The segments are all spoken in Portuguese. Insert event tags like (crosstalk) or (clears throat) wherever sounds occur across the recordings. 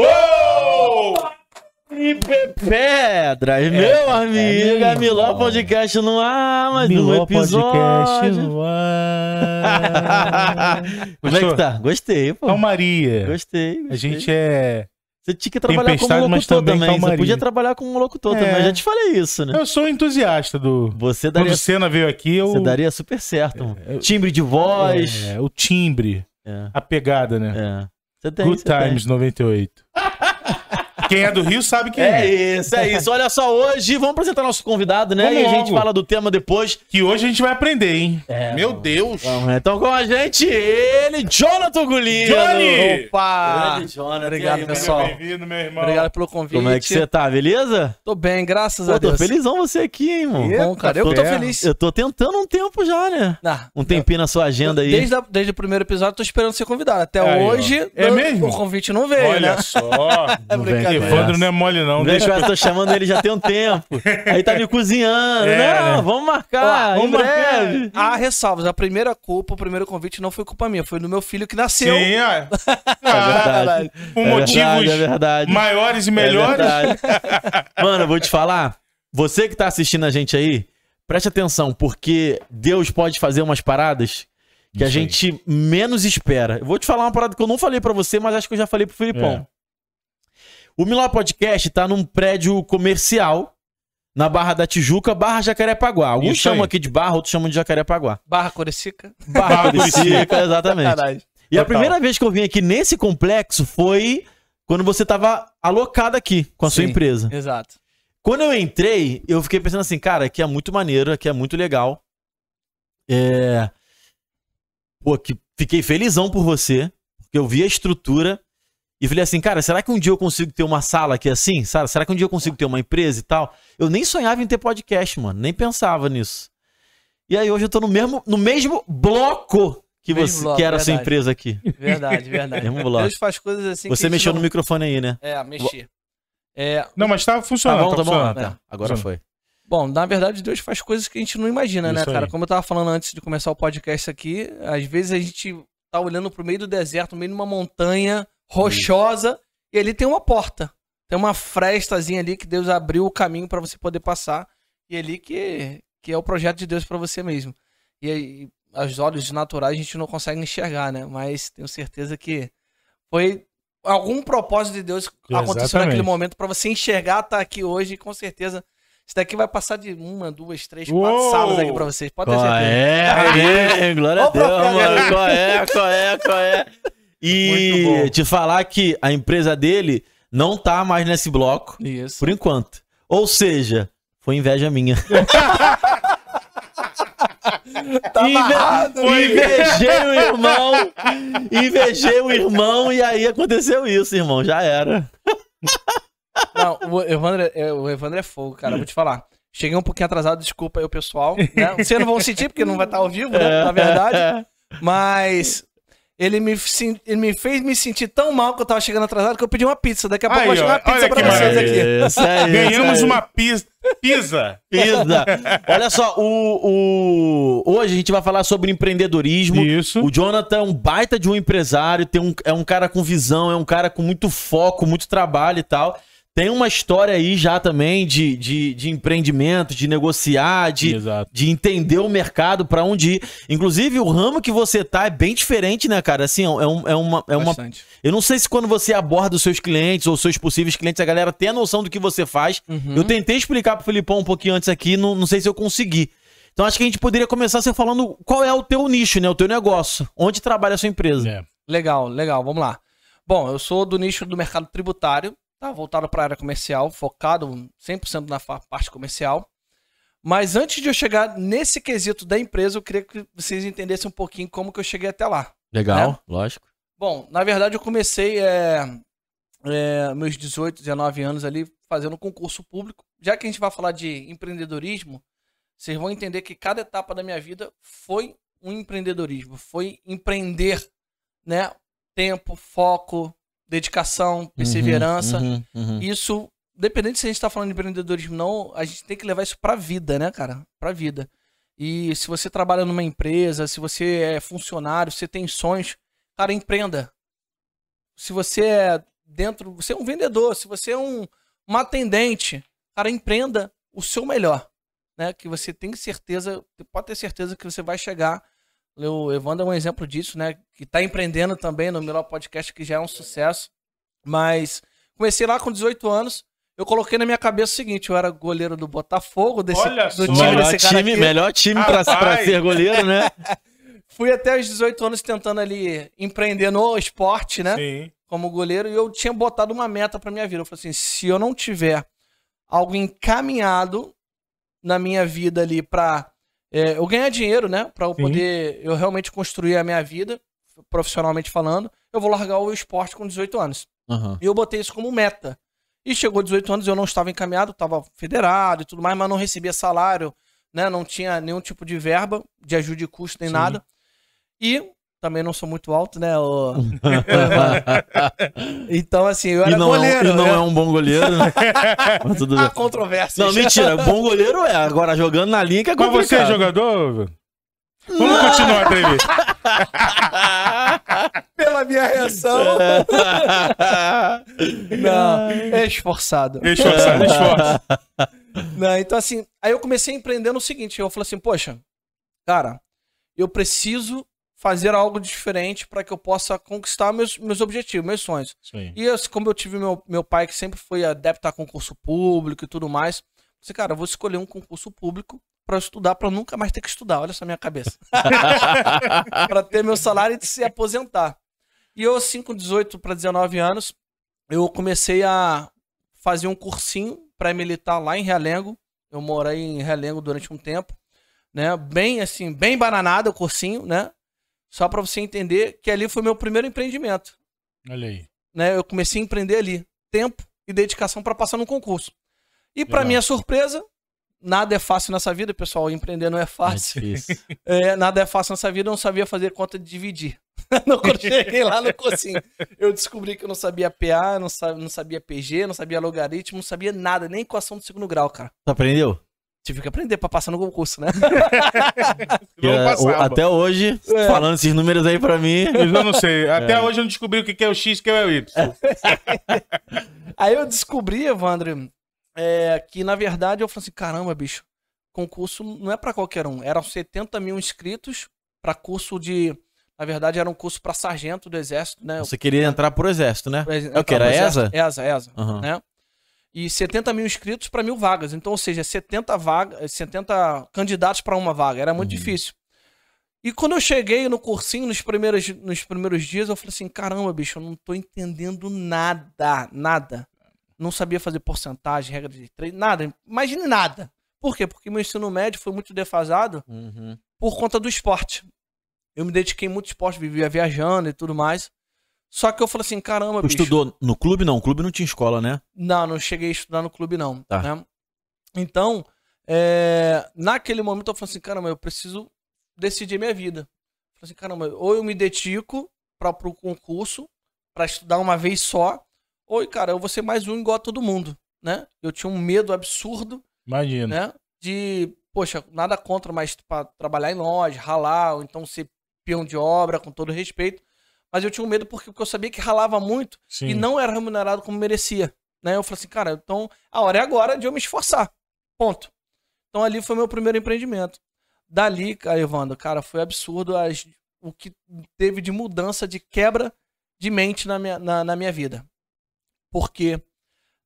Ô! E Pedras, meu amigo, é é Miló. Podcast no ar, mais um Miló episódio. Podcast no ar. (laughs) Como é que tá? Gostei, pô. Calmaria. Gostei, A gostei. gente é. Você tinha que trabalhar como Tempestade, mas locutor também também. Você podia trabalhar como locutor É. também. Já te falei isso, né? Eu sou entusiasta do. Você daria, Quando o Senna veio aqui, eu. você daria super certo, mano. eu- Timbre de voz. É, o timbre, É, a pegada, né? é. Você tem, Good você tem. Times 98. Quem é do Rio sabe quem É é. isso, é isso. Olha só, hoje vamos apresentar nosso convidado, né? Vamos e a gente logo. fala do tema depois. Que hoje a gente vai aprender, hein? É, Meu vamos. Deus! Vamos, então com a gente, ele, Jonathan Gulino. Johnny! Opa! Grande Jonathan. Obrigado, aí, pessoal. Bem-vindo, meu irmão. Obrigado pelo convite. Como é que você tá, beleza? Tô bem, graças Pô, a tô Deus. felizão você aqui, hein, irmão. Eita, Bom, cara, eu tô ferro. feliz. Eu tô tentando um tempo já, né? Ah, Um tempinho na sua agenda aí. Desde, a- desde o primeiro episódio, tô esperando ser convidado. Até Aí, hoje, É mesmo? o convite não veio, Olha né? só. (laughs) É brincadeira. Evandro não é mole, não. Deixa deixa eu tô chamando ele já tem um tempo. Aí tá me cozinhando. É, não, né? vamos marcar. Ó, vamos marcar. breve. Há ressalvas. A primeira culpa, o primeiro convite não foi culpa minha, foi do meu filho que nasceu. Sim, ó. (laughs) É Ah, verdade. por É motivos verdade, é maiores e É melhores. (laughs) Mano, eu vou te falar. Você que tá assistindo a gente aí, preste atenção, porque Deus pode fazer umas paradas que a Isso aí. gente menos espera. Eu vou te falar uma parada que eu não falei pra você, mas acho que eu já falei pro Filipão. O Miló Podcast tá num prédio comercial na Barra da Tijuca, Barra Jacarepaguá. Alguns Isso chamam aí. aqui de Barra, outros chamam de Jacarepaguá. Barra Curicica. Barra Curicica, exatamente. Caralho. E a Total. primeira vez que eu vim aqui nesse complexo foi quando você tava alocado aqui com a sua Sim. empresa. Exato. Quando eu entrei, eu fiquei pensando assim, cara, aqui é muito maneiro, aqui é muito legal. É. Pô, que fiquei felizão por você, porque eu vi a estrutura e falei assim, cara, será que um dia eu consigo ter uma sala aqui assim? Sabe? Será que um dia eu consigo ter uma empresa e tal? Eu nem sonhava em ter podcast, mano, nem pensava nisso. E aí hoje eu tô no mesmo, no mesmo bloco que Mesmo você bloco, que era a sua verdade. empresa aqui. Verdade, verdade. Mesmo bloco. Deus faz coisas assim que Você a gente mexeu não... no microfone aí, né? É, mexi. É, Não, mas tá Tá funcionando. bom, tá bom. funcionando. Ah, tá. Agora Funcionando. foi. Bom, na verdade, Deus faz coisas que a gente não imagina, né, Isso cara? aí. Como eu tava falando antes de começar o podcast aqui, às vezes a gente tá olhando pro meio do deserto, no meio de uma montanha rochosa, e ali tem uma porta. Tem uma frestazinha ali que Deus abriu o caminho pra você poder passar, e ali que, que é o projeto de Deus pra você mesmo. E aí, aos olhos naturais a gente não consegue enxergar, né? Mas tenho certeza que foi algum propósito de Deus que aconteceu Exatamente. naquele momento pra você enxergar, tá aqui hoje, e com certeza isso daqui vai passar de uma, duas, três, quatro Uou! salas aqui pra vocês. Pode ter certeza. é? Glória a Deus, mano. Qual é? Qual é? Qual é? E te falar que a empresa dele não tá mais nesse bloco, Isso. por enquanto. Ou seja, foi inveja minha. (laughs) Tá Inve- amarrado. Invejei o irmão. Invejei o irmão e aí aconteceu isso, irmão. Já era. Não, o Evandro, é, o Evandro é fogo, cara. Vou te falar. Cheguei um pouquinho atrasado, desculpa aí o pessoal. Né? Vocês não vão sentir, porque não vai estar ao vivo, né? Na verdade. Mas ele me, ele me fez me sentir tão mal que eu tava chegando atrasado que eu pedi uma pizza. Daqui a pouco Aí, eu vou chegar uma pizza pra vocês aqui. Isso é isso, Ganhamos é uma pis- pizza. Pisa. (laughs) Olha só, o, o- hoje a gente vai falar sobre empreendedorismo. Isso. O Jonathan é um baita de um empresário, tem um, é um cara com visão, é um cara com muito foco, muito trabalho e tal. Tem uma história aí já também de, de, de empreendimento, de negociar, de, Exato. de entender o mercado pra onde ir. Inclusive, o ramo que você tá é bem diferente, né, cara? Assim, é, um- é uma. É uma Bastante. eu não sei se quando você aborda os seus clientes ou seus possíveis clientes, a galera tem a noção do que você faz. Uhum. Eu tentei explicar pro Filipão um pouquinho antes aqui, não, não sei se eu consegui. Então acho que a gente poderia começar você falando qual é o teu nicho, né? O teu negócio. Onde trabalha a sua empresa. É. Legal, legal, vamos lá. Bom, eu sou do nicho do mercado tributário, tá? Voltado para a área comercial, focado 100% na parte comercial. Mas antes de eu chegar nesse quesito da empresa, eu queria que vocês entendessem um pouquinho como que eu cheguei até lá. Legal, Né? lógico. Bom, na verdade eu comecei é, é, meus 18, 19 anos ali fazendo concurso público. Já que a gente vai falar de empreendedorismo, vocês vão entender que cada etapa da minha vida foi um empreendedorismo, foi empreender, né? Tempo, foco, dedicação, perseverança. Uhum, uhum. Isso, dependendo se a gente tá falando de empreendedorismo ou não, a gente tem que levar isso pra vida, né, cara? Pra vida. E se você trabalha numa empresa, se você é funcionário, se você tem sonhos, cara, empreenda. Se você é dentro, você é um vendedor, se você é um, um atendente, cara, empreenda o seu melhor, né? Que você tem certeza, pode ter certeza que você vai chegar. O Evandro é um exemplo disso, né? Que tá empreendendo também no melhor podcast, que já é um sucesso. Mas comecei lá com 18 anos. Eu coloquei na minha cabeça o seguinte: eu era goleiro do Botafogo, desse, Olha do só. time Melhor desse cara time, aqui. melhor time pra, pra Rapaz. ser goleiro, né? (laughs) Fui até os 18 anos tentando ali empreender no esporte, né? Sim. Como goleiro, e eu tinha botado uma meta pra minha vida. Eu falei assim: se eu não tiver algo encaminhado na minha vida ali pra é, eu ganhar dinheiro, né? Pra eu Sim. poder eu realmente construir a minha vida, profissionalmente falando, eu vou largar o esporte com 18 anos. Aham. E eu botei isso como meta. E chegou 18 anos, eu não estava encaminhado, estava federado e tudo mais, mas não recebia salário, né? Não tinha nenhum tipo de verba, de ajuda de custo, nem Sim. nada. E também não sou muito alto, né? ô- (laughs) então, assim, eu e era não, goleiro. é um, e não né? é um bom goleiro, né? (laughs) Mas tudo Há bem. controvérsia. Não, mentira. Bom goleiro é. Agora jogando na linha que é Mas você é jogador? Vamos continuar a entrevista. (laughs) Pela minha reação. não, é esforçado. Esforçado, esforço. Não, então assim, aí eu comecei a empreender no seguinte, eu falei assim, poxa, cara, eu preciso fazer algo diferente para que eu possa conquistar meus, meus objetivos, meus sonhos. Sim. E assim, como eu tive meu, meu pai que sempre foi adepto a concurso público e tudo mais, eu falei, cara, eu vou escolher um concurso público para estudar, para nunca mais ter que estudar. Olha essa minha cabeça. (laughs) para ter meu salário e se aposentar. E eu, assim, com 18 para 19 anos, eu comecei a fazer um cursinho pré-militar lá em Realengo. Eu morei em Realengo durante um tempo, né? Bem assim, bem bananado o cursinho, né? Só para você entender que ali foi meu primeiro empreendimento, Olha aí. né? Eu comecei a empreender ali, tempo e dedicação para passar no concurso. E para minha surpresa, nada é fácil nessa vida, pessoal. Empreender não é É fácil. difícil. (laughs) É, nada é fácil nessa vida, eu não sabia fazer conta de dividir. (laughs) Não, Quando eu cheguei lá no cursinho, eu descobri que eu não sabia PA, não sabia, não sabia PG, não sabia logaritmo, não sabia nada, nem equação do segundo grau, cara. Tu aprendeu? Tive que aprender pra passar no concurso, né? (laughs) É, o- até hoje, É. falando esses números aí pra mim. Eu não sei. (laughs) Até hoje eu não descobri o que é o X e o que é o Y. (laughs) Aí eu descobri, Evandro, é, que na verdade eu falei assim: caramba, bicho, concurso não é pra qualquer um. Eram 70 mil inscritos pra curso de. Na verdade, era um curso pra sargento do exército, né? Você queria entrar pro exército, né? É o que? Era ESA? ESA, ESA. Aham. né? E 70 mil inscritos para mil vagas. Então, ou seja, 70 vagas, 70 candidatos para uma vaga. Era muito Uhum. difícil. E quando eu cheguei no cursinho, nos primeiros, nos primeiros dias, eu falei assim: caramba, bicho, eu não tô entendendo nada, nada. Não sabia fazer porcentagem, regra de três, nada. Imagine nada. Por quê? Porque meu ensino médio foi muito defasado Uhum. por conta do esporte. Eu me dediquei muito ao esporte, vivia viajando e tudo mais. Só que eu falei assim: caramba, Tu bicho. estudou no clube? Não, o clube não tinha escola, né? Não, não cheguei a estudar no clube, não. Tá. né? Então, é, naquele momento eu falei assim, caramba, eu preciso decidir minha vida. Falei assim, caramba, ou eu me dedico para o concurso, para estudar uma vez só, ou, cara, eu vou ser mais um igual a todo mundo, né? Eu tinha um medo absurdo, Imagina. né? De, poxa, nada contra, mas para trabalhar em loja, ralar, ou então ser peão de obra, com todo respeito. Mas eu tinha um medo porque, eu sabia que ralava muito Sim. e não era remunerado como merecia. Né? Eu falei assim, cara, então a hora é agora de eu me esforçar. Ponto. Então ali foi meu primeiro empreendimento. Dali, cara, Evandro, cara, foi absurdo as- o que teve de mudança, de quebra de mente na minha, na, na minha vida. Porque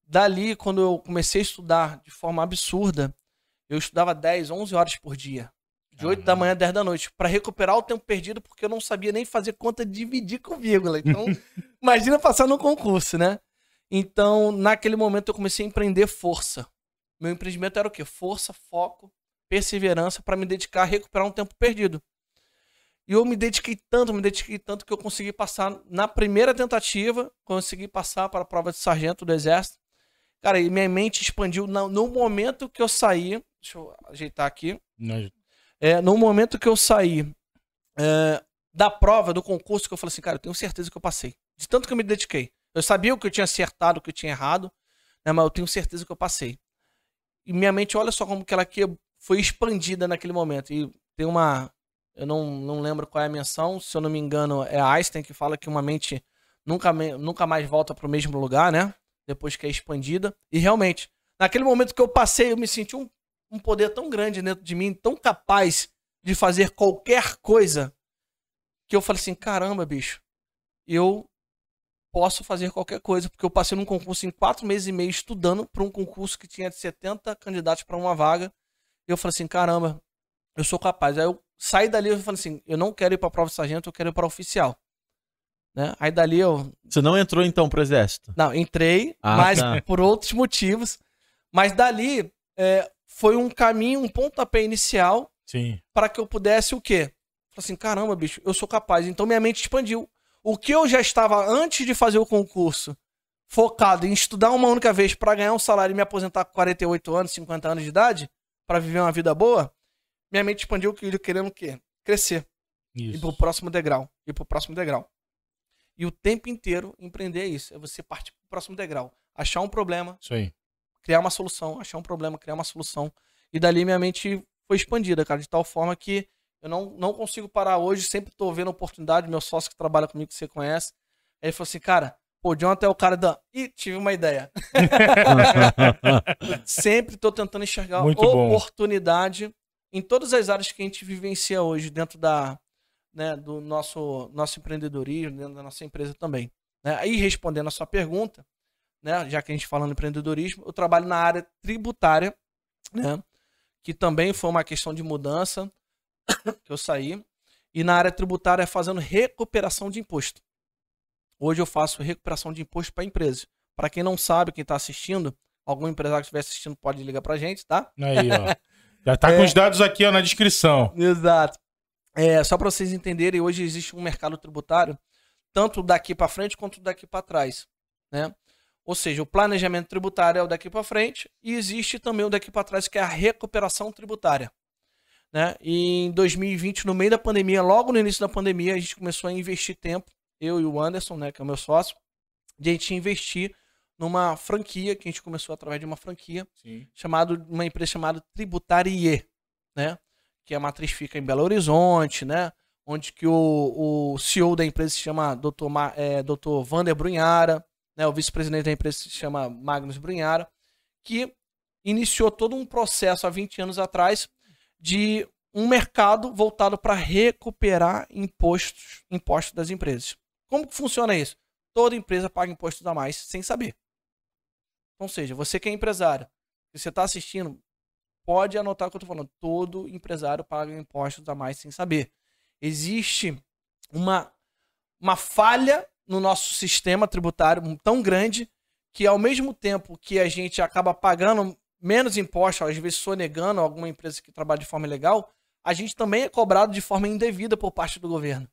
dali, quando eu comecei a estudar de forma absurda, eu estudava 10, 11 horas por dia. De 8 da manhã a 10 da noite, para recuperar o tempo perdido, porque eu não sabia nem fazer conta de dividir com vírgula. Então, (laughs) imagina passar no concurso, né? Então, naquele momento, eu comecei a empreender força. Meu empreendimento era o quê? Força, foco, perseverança para me dedicar a recuperar um tempo perdido. E eu me dediquei tanto, me dediquei tanto que eu consegui passar na primeira tentativa, consegui passar para a prova de sargento do exército. Cara, e minha mente expandiu no, no momento que eu saí. Deixa eu ajeitar aqui. Não, É, no momento que eu saí é, da prova, do concurso, que eu falei assim, cara, eu tenho certeza que eu passei. De tanto que eu me dediquei. Eu sabia o que eu tinha acertado, o que eu tinha errado, né, mas eu tenho certeza que eu passei. E minha mente, olha só como que ela foi expandida naquele momento. E tem uma. Eu não, não lembro qual é a menção, se eu não me engano, é Einstein que fala que uma mente nunca, nunca mais volta pro mesmo lugar, né? Depois que é expandida. E realmente, naquele momento que eu passei, eu me senti um, um poder tão grande dentro de mim, tão capaz de fazer qualquer coisa, que eu falei assim: caramba, bicho, eu posso fazer qualquer coisa, porque eu passei num concurso em quatro meses e meio estudando para um concurso que tinha 70 candidatos para uma vaga. E eu falei assim: caramba, eu sou capaz. Aí eu saí dali e falei assim: eu não quero ir para prova de sargento, eu quero ir para oficial. Né? Aí dali eu Você não entrou então pro exército? não, entrei, Ah, mas tá. por outros motivos. Mas dali é, foi um caminho, um pontapé inicial Sim. para que eu pudesse o quê? Falei assim, caramba, bicho, eu sou capaz. Então minha mente expandiu. O que eu já estava antes de fazer o concurso, focado em estudar uma única vez para ganhar um salário e me aposentar com 48 anos, 50 anos de idade, para viver uma vida boa, minha mente expandiu que- querendo o quê? Crescer, ir Isso. pro próximo degrau, ir pro próximo degrau. E o tempo inteiro empreender é isso, é você partir pro próximo degrau, achar um problema, Isso aí. Criar uma solução, achar um problema, criar uma solução. E dali minha mente foi expandida, cara, de tal forma que eu não, não consigo parar hoje, sempre tô vendo oportunidade, meu sócio que trabalha comigo, que você conhece, ele falou assim, cara, pô, o Jonathan é o cara da... Ih, tive uma ideia. (laughs) sempre tô tentando enxergar Muito bom. oportunidade em todas as áreas que a gente vivencia hoje, dentro da, né, do nosso, nosso empreendedorismo, dentro da nossa empresa também. Né? Aí, respondendo a sua pergunta, né, já que a gente fala no empreendedorismo, eu trabalho na área tributária, né, que também foi uma questão de mudança (coughs) que eu saí, e na área tributária fazendo recuperação de imposto. Hoje eu faço recuperação de imposto para empresas. Para quem não sabe, quem está assistindo, algum empresário que estiver assistindo pode ligar para a gente, tá? Aí, ó. (laughs) Já tá É. com os dados aqui, ó, na descrição. Exato. É, só para vocês entenderem, hoje existe um mercado tributário, tanto daqui para frente quanto daqui para trás, né? Ou seja, o planejamento tributário é o daqui para frente e existe também o daqui para trás, que é a recuperação tributária. Né? E em 2020, no meio da pandemia, logo no início da pandemia, a gente começou a investir tempo, eu e o Anderson, né, que é o meu sócio, de a gente investir numa franquia, que a gente começou através de uma franquia, Sim. chamado uma empresa chamada Tributarie, né? Que a matriz fica em Belo Horizonte, né? Onde que o, o CEO da empresa se chama Dr. Ma, é, Dr. Vander Brunhara, né? O vice-presidente da empresa se chama Magnus Brunhara, que iniciou todo um processo há 20 anos atrás de um mercado voltado para recuperar impostos, impostos das empresas. Como que funciona isso? Toda empresa paga impostos a mais sem saber. Ou seja, você que é empresário, se você está assistindo, pode anotar o que eu estou falando. Todo empresário paga impostos a mais sem saber. Existe uma, uma falha no nosso sistema tributário tão grande que, ao mesmo tempo que a gente acaba pagando menos impostos, às vezes sonegando alguma empresa que trabalha de forma ilegal, a gente também é cobrado de forma indevida por parte do governo.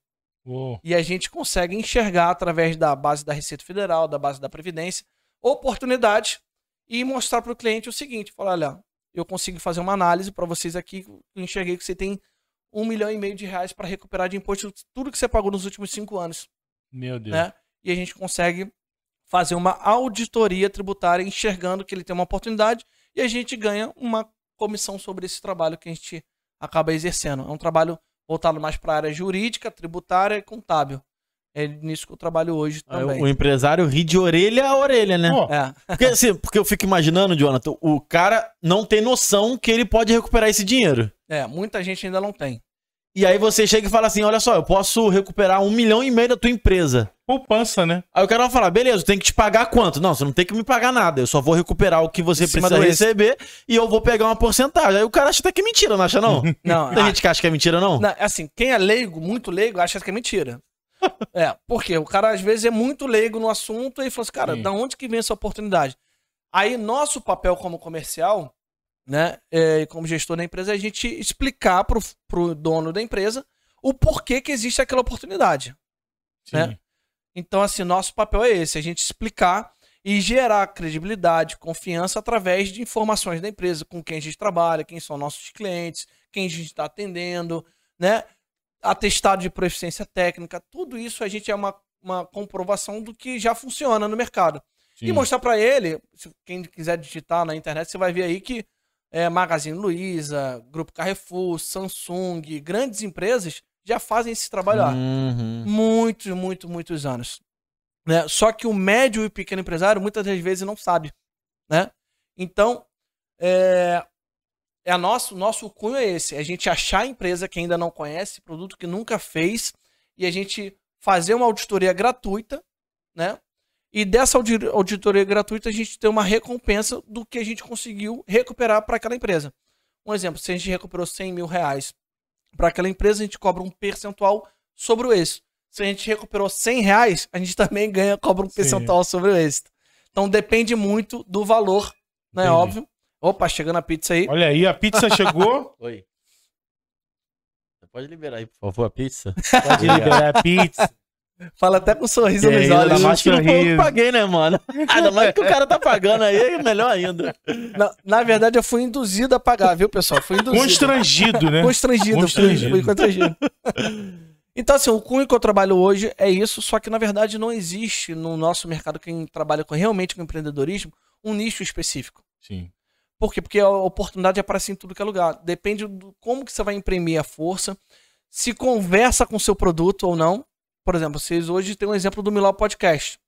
Ô, E a gente consegue enxergar através da base da Receita Federal, da base da Previdência, oportunidades e mostrar para o cliente o seguinte: falar, olha, eu consigo fazer uma análise para vocês aqui. Enxerguei que você tem um milhão e meio de reais para recuperar de imposto tudo que você pagou nos últimos cinco anos. Meu Deus. Né? E a gente consegue fazer uma auditoria tributária enxergando que ele tem uma oportunidade e a gente ganha uma comissão sobre esse trabalho que a gente acaba exercendo. É um trabalho voltado mais para a área jurídica, tributária e contábil. É nisso que eu trabalho hoje também. O empresário ri de orelha a orelha, né? Pô, É, Porque, assim, porque eu fico imaginando, Jonathan, o cara não tem noção que ele pode recuperar esse dinheiro. é, muita gente ainda não tem. E aí você chega e fala assim: olha só, eu posso recuperar um milhão e meio da tua empresa. poupança, né? Aí o cara vai falar: beleza, tem que te pagar quanto? Não, você não tem que me pagar nada. Eu só vou recuperar o que você precisa receber e eu vou pegar uma porcentagem. Aí o cara acha até que é mentira, não acha, não? (laughs) Não, Tem ah, gente que acha que é mentira, não? não, assim, quem é leigo, muito leigo, acha que é mentira. (laughs) É, porque o cara às vezes é muito leigo no assunto e fala assim, cara, Sim. da onde que vem essa oportunidade? Aí nosso papel como comercial, né, é, como gestor da empresa, é a gente explicar pro, pro dono da empresa o porquê que existe aquela oportunidade. Sim. né? Então, assim, nosso papel é esse, a gente explicar e gerar credibilidade, confiança através de informações da empresa, com quem a gente trabalha, quem são nossos clientes, quem a gente está atendendo, né? Atestado de proficiência técnica, tudo isso a gente é uma, uma comprovação do que já funciona no mercado. Sim. E mostrar para ele, se quem quiser digitar na internet, você vai ver aí que é, Magazine Luiza, Grupo Carrefour, Samsung, grandes empresas já fazem esse trabalho há Uhum. muitos, muitos, muitos anos. Né? Só que o médio e pequeno empresário muitas das vezes não sabe. Né? Então, é, é a nosso, nosso cunho é esse: é a gente achar a empresa que ainda não conhece, produto que nunca fez, e a gente fazer uma auditoria gratuita, né? E dessa audi- auditoria gratuita a gente ter uma recompensa do que a gente conseguiu recuperar para aquela empresa. Um exemplo, se a gente recuperou 100 mil reais para aquela empresa, a gente cobra um percentual sobre o êxito. Se a gente recuperou 100 reais, a gente (laughs) também ganha, cobra um Sim. percentual sobre o êxito. Então depende muito do valor, né? Entendi. Óbvio. Opa, chegando a pizza aí. Olha aí, a pizza chegou. (laughs) Oi. Você pode liberar aí, por favor, a pizza? Pode liberar a pizza. Fala até com um sorriso nos Ainda olhos. Dá mais que não foi eu que paguei, né, mano? Ainda mais que o cara tá pagando aí, é melhor ainda. Na, na verdade, eu fui induzido a pagar, viu, pessoal? Fui induzido. Constrangido, né? Constrangido, Constrangido. Fui, fui constrangido. Então, assim, o cunho que eu trabalho hoje é isso, só que na verdade não existe no nosso mercado, quem trabalha com, realmente com empreendedorismo, um nicho específico. Sim. Por quê? Porque a oportunidade aparece em tudo que é lugar. Depende do como que você vai imprimir a força, se conversa com o seu produto ou não. Por exemplo, vocês hoje têm um exemplo do Miló Podcast.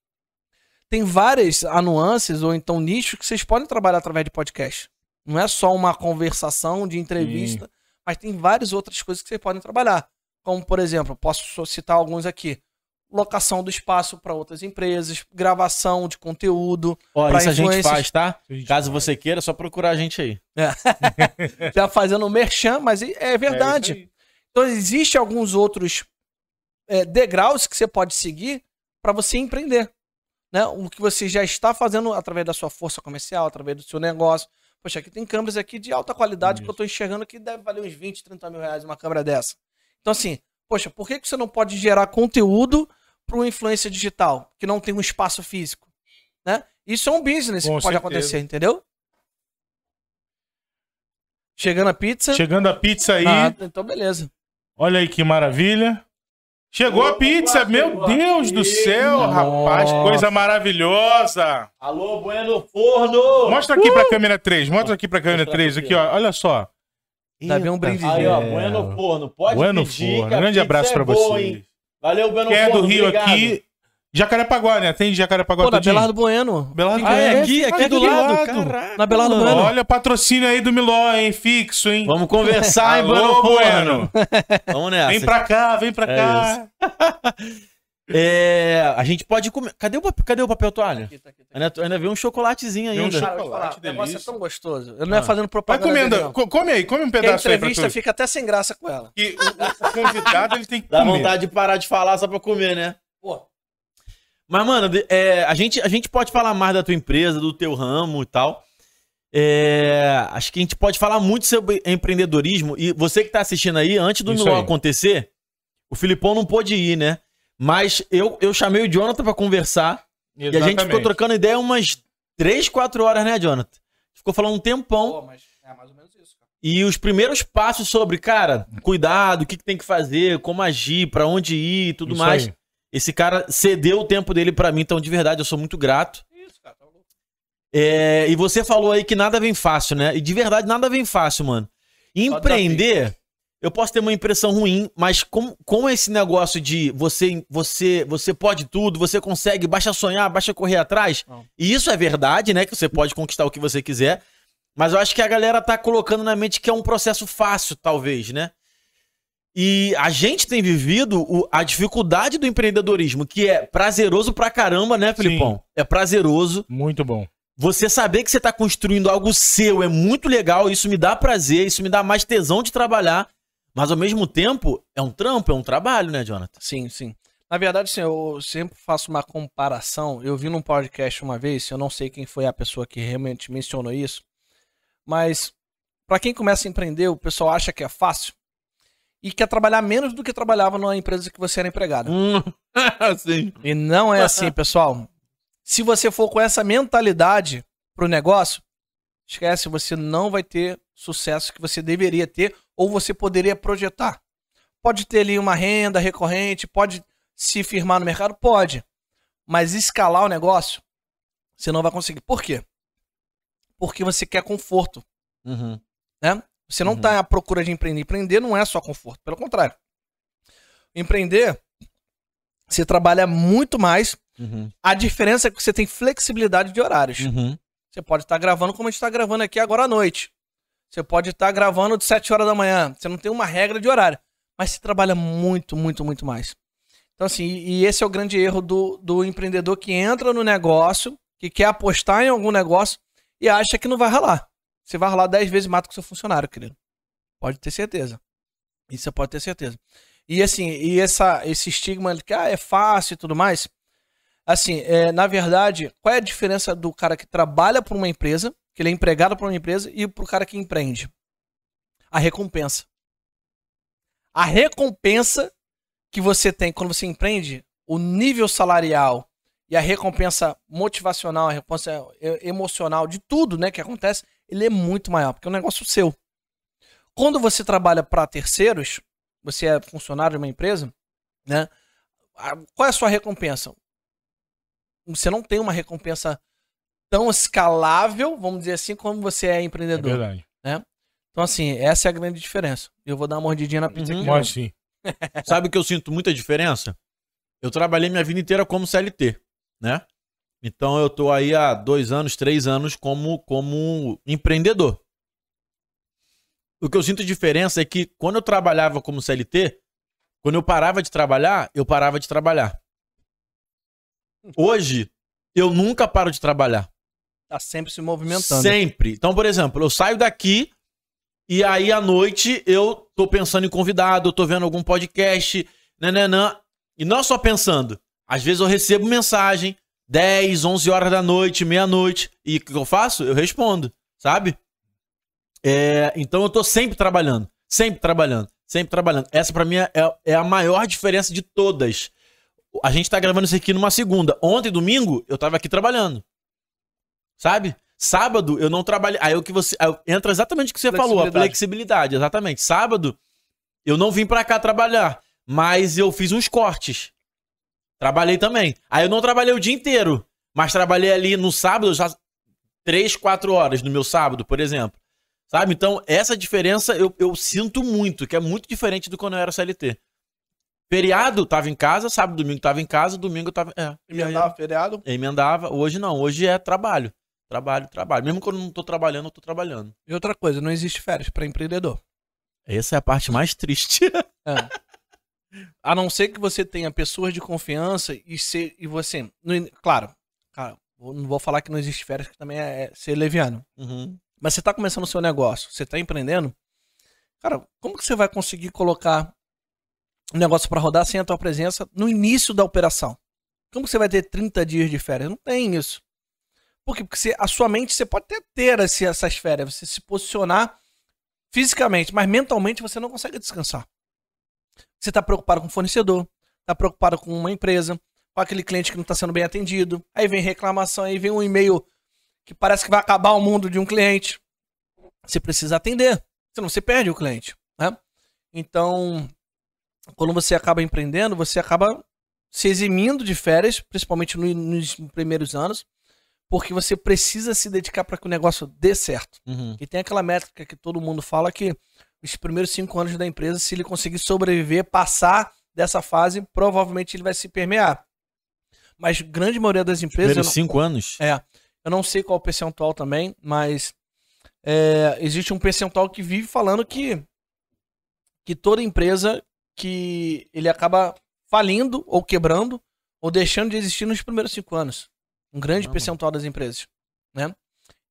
Tem várias nuances ou então nichos que vocês podem trabalhar através de podcast. Não é só uma conversação de entrevista, mas tem várias outras coisas que vocês podem trabalhar. Como, por exemplo, posso citar alguns aqui. Locação do espaço para outras empresas, gravação de conteúdo, Ó, Pra isso a gente faz, tá? Gente Caso faz. você queira, é só procurar a gente aí. (laughs) já fazendo merchan, mas é verdade. É isso aí. Então, existem alguns outros é, degraus que você pode seguir para você empreender. Né? O que você já está fazendo através da sua força comercial, através do seu negócio. Poxa, aqui tem câmeras aqui de alta qualidade que eu estou enxergando que deve valer uns 20, 30 mil reais uma câmera dessa. Então, assim, poxa, por que, que você não pode gerar conteúdo para uma influência digital que não tem um espaço físico? Né? Isso é um business Com que pode certeza. acontecer, entendeu? Chegando a pizza. Chegando a pizza aí. Ah, então beleza. Olha aí que maravilha. Chegou a pizza, meu Deus do céu, rapaz, coisa maravilhosa. Alô, Bueno Forno! Mostra aqui pra câmera 3, mostra aqui pra câmera Mostra 3, aqui, ó, olha só. Ainda vem um brinde. Aí, ó, É. Bueno Forno. Pode Bueno pedir, Forno, que a grande abraço é pra boa, vocês. hein? Valeu, Bueno Quem é do Forno, Rio obrigado. aqui, Jacarepaguá, né? Tem Jacarepaguá Pô, na todinho? Belardo Bueno. Belardo Ah, é aqui, aqui Olha do que lado. Caraca, Na Belardo mano. Bueno. Olha, patrocínio aí do Miló, hein? Fixo, hein? Vamos conversar, hein, Alô, Bueno? Vamos nessa. Vem pra cá, vem pra É cá. (laughs) É, a gente pode comer. Cadê o, papel, cadê o papel toalha? Aqui, tá aqui, tá aqui. Ainda, ainda veio um chocolatezinho um ainda. chocolate. Cara, eu vou te falar, o negócio é delícia. tão gostoso. Eu não ia Ah. fazendo Vai propaganda. comendo, dele, não. co- come aí, come um a pedaço aí pra entrevista tu. fica até sem graça com ela. Que o, o convidado, ele tem que Dá comer. vontade de parar de falar só pra comer, né? Pô, Mas, mano, é, a, gente, a gente pode falar mais da tua empresa, do teu ramo e tal. É, acho que a gente pode falar muito sobre empreendedorismo. E você que tá assistindo aí, antes do Isso Milão aí. acontecer, o Filipão não pôde ir, né? Mas eu, eu chamei o Jonathan pra conversar. E a gente ficou Exatamente. trocando ideia umas 3, 4 horas, né, Jonathan? Ficou falando um tempão. pô, mas é mais ou menos isso, cara. E os primeiros passos sobre, cara, cuidado, o que, que tem que fazer, como agir, pra onde ir e tudo Isso mais. aí. Esse cara cedeu o tempo dele pra mim, então de verdade eu sou muito grato. Isso, cara. Tá louco. É, e você falou aí que nada vem fácil, né? E de verdade nada vem fácil, mano. Empreender, eu posso ter uma impressão ruim, mas com, com esse negócio de você, você, você pode tudo, você consegue, basta sonhar, basta correr atrás. Não. E isso é verdade, né? Que você pode conquistar o que você quiser. Mas eu acho que a galera tá colocando na mente que é um processo fácil, talvez, né? E a gente tem vivido o- a dificuldade do empreendedorismo, que é prazeroso pra caramba, né, Filipão? É prazeroso. Muito bom. Você saber que você tá construindo algo seu é muito legal, isso me dá prazer, isso me dá mais tesão de trabalhar. Mas ao mesmo tempo, é um trampo, é um trabalho, né, Jonathan? Sim, sim. Na verdade, assim, eu sempre faço uma comparação. Eu vi num podcast uma vez, eu não sei quem foi a pessoa que realmente mencionou isso, mas para quem começa a empreender, o pessoal acha que é fácil e quer trabalhar menos do que trabalhava numa empresa que você era empregado. Hum, (laughs) sim. E não é assim, (laughs) pessoal. Se você for com essa mentalidade pro negócio, esquece, você não vai ter sucesso que você deveria ter ou você poderia projetar. Pode ter ali uma renda recorrente, pode se firmar no mercado, pode. Mas escalar o negócio, você não vai conseguir. Por quê? Porque você quer conforto, Uhum. né? Você não Uhum. está à procura de empreender. Empreender não é só conforto, pelo contrário. Empreender, você trabalha muito mais Uhum. A diferença é que você tem flexibilidade de horários. Uhum. Você pode estar gravando como a gente está gravando aqui agora à noite. Você pode estar gravando de 7 horas da manhã. Você não tem uma regra de horário. Mas você trabalha muito, muito, muito mais. Então, assim, e esse é o grande erro do, do empreendedor que entra no negócio, que quer apostar em algum negócio e acha que não vai ralar. Você vai ralar 10 vezes mais que o seu funcionário, querido. Pode ter certeza. Isso você pode ter certeza. E assim, e essa, esse estigma de que ah, é fácil e tudo mais. Assim, é, na verdade, qual é a diferença do cara que trabalha para uma empresa, que ele é empregado para uma empresa, e pro cara que empreende? A recompensa. A recompensa que você tem quando você empreende, o nível salarial e a recompensa motivacional, a recompensa é, emocional de tudo, né, que acontece, ele é muito maior, porque é um negócio seu. Quando você trabalha para terceiros, você é funcionário de uma empresa, né? Qual é a sua recompensa? Você não tem uma recompensa tão escalável, vamos dizer assim, como você é É empreendedor. verdade. então, assim, essa é a grande diferença. Eu vou dar uma mordidinha na pizza Uhum. aqui. Mas sim. Sabe que eu sinto muita diferença? Eu trabalhei minha vida inteira como CLT, né? Então eu tô aí há dois anos, três anos como, como empreendedor. O que eu sinto diferença é que quando eu trabalhava como CLT, quando eu parava de trabalhar, eu parava de trabalhar. Hoje, eu nunca paro de trabalhar. Tá sempre se movimentando. Sempre. Então, por exemplo, eu saio daqui e aí à noite eu tô pensando em convidado, eu tô vendo algum podcast, nananã. E não só pensando. Às vezes eu recebo mensagem 10, 11 horas da noite, meia-noite. E o que eu faço? Eu respondo, sabe? É, então eu tô sempre trabalhando. Sempre trabalhando. Sempre trabalhando. Essa pra mim é, é a maior diferença de todas. A gente tá gravando isso aqui numa segunda. Ontem, domingo, eu tava aqui trabalhando. Sabe? Sábado eu não trabalhei. Aí o que você. entra exatamente o que você falou, a Flexibilidade. flexibilidade, exatamente. Sábado eu não vim pra cá trabalhar, mas eu fiz uns cortes. Trabalhei também. Aí eu não trabalhei o dia inteiro, mas trabalhei ali no sábado já 3, 4 horas no meu sábado, por exemplo. Sabe? Então, essa diferença eu, eu sinto muito, que é muito diferente do quando eu era CLT. Feriado, tava em casa, sábado, domingo tava em casa, domingo eu tava. É, Emendava feriado. emendava. Hoje não, hoje é trabalho. Trabalho, trabalho. Mesmo quando eu não tô trabalhando, eu tô trabalhando. E outra coisa, não existe férias para empreendedor. Essa é a parte mais triste. É. (laughs) A não ser que você tenha pessoas de confiança e, ser, e você. no claro, cara, não vou falar que não existe férias, que também é ser leviano. Uhum. Mas você tá começando o seu negócio, você tá empreendendo, cara, como que você vai conseguir colocar um negócio para rodar sem a tua presença no início da operação? Como que você vai ter 30 dias de férias? Não tem isso. Por quê? Porque você- a sua mente, você pode até ter esse- essas férias, você se posicionar fisicamente, mas mentalmente você não consegue descansar. Você está preocupado com o fornecedor, está preocupado com uma empresa, com aquele cliente que não está sendo bem atendido. Aí vem reclamação, aí vem um e-mail que parece que vai acabar o mundo de um cliente. Você precisa atender, senão você perde o cliente. Né? Então, quando você acaba empreendendo, você acaba se eximindo de férias, principalmente no- nos primeiros anos, porque você precisa se dedicar para que o negócio dê certo. Uhum. E tem aquela métrica que todo mundo fala que os primeiros cinco anos da empresa, se ele conseguir sobreviver, passar dessa fase, provavelmente ele vai se permear. Mas grande maioria das empresas. Primeiros não- cinco anos. é, eu não sei qual o percentual também, mas é, existe um percentual que vive falando que, que toda empresa que ele acaba falindo ou quebrando ou deixando de existir nos primeiros cinco anos. Um grande Caramba. percentual das empresas, né?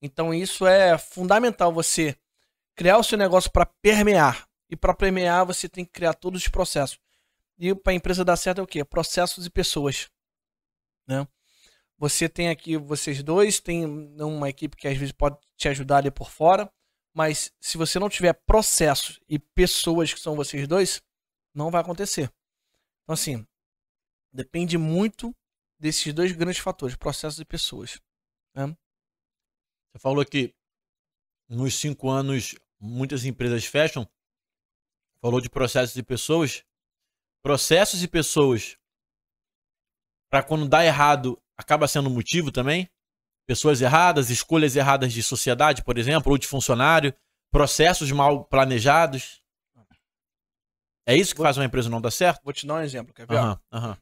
Então isso é fundamental você criar o seu negócio para permear e para permear você tem que criar todos os processos. E para a empresa dar certo é o quê? Processos e pessoas, né? Você tem aqui vocês dois, tem uma equipe que às vezes pode te ajudar ali por fora, mas se você não tiver processos e pessoas que são vocês dois, não vai acontecer. Então, assim, depende muito desses dois grandes fatores, processos e pessoas. Você falou que nos cinco anos muitas empresas fecham. Falou de processos e pessoas. Processos e pessoas. Para quando dá errado, acaba sendo motivo também? Pessoas erradas, escolhas erradas de sociedade, por exemplo, ou de funcionário, processos mal planejados. É isso que faz uma empresa não dar certo? Vou te dar um exemplo, quer ver? Aham, aham.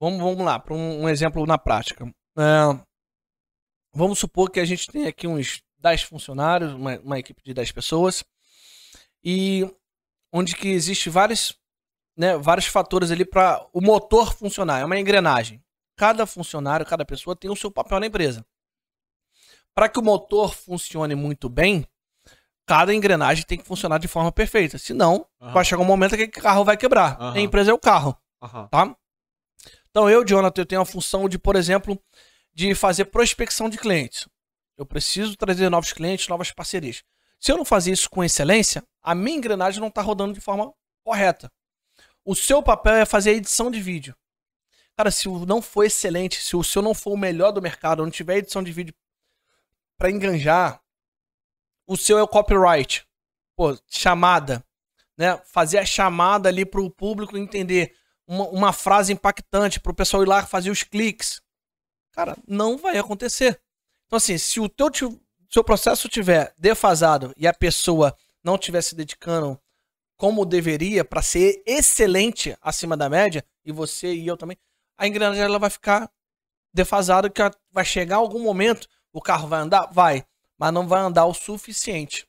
Vamos, vamos lá, para um, um exemplo na prática. É, vamos supor que a gente tem aqui uns 10 funcionários, uma, uma equipe de 10 pessoas, e onde que existe vários, né, vários fatores ali para o motor funcionar. É uma engrenagem. Cada funcionário, cada pessoa tem o seu papel na empresa. Para que o motor funcione muito bem, cada engrenagem tem que funcionar de forma perfeita. Senão, Aham. vai chegar um momento que o carro vai quebrar. Aham. A empresa é o carro, Aham. tá? Então, eu, Jonathan, eu tenho a função de, por exemplo, de fazer prospecção de clientes. Eu preciso trazer novos clientes, novas parcerias. Se eu não fazer isso com excelência, a minha engrenagem não está rodando de forma correta. O seu papel é fazer a edição de vídeo. Cara, se não for excelente, se o seu não for o melhor do mercado, não tiver edição de vídeo para enganjar, o seu é o copyright. Pô, chamada, né? Fazer a chamada ali para o público entender uma, uma frase impactante para o pessoal ir lá fazer os cliques. Cara, não vai acontecer. Então assim, se o teu seu processo tiver defasado e a pessoa não estiver se dedicando como deveria para ser excelente acima da média e você e eu também, a engrenagem ela vai ficar defasada que vai chegar algum momento, o carro vai andar, vai, mas não vai andar o suficiente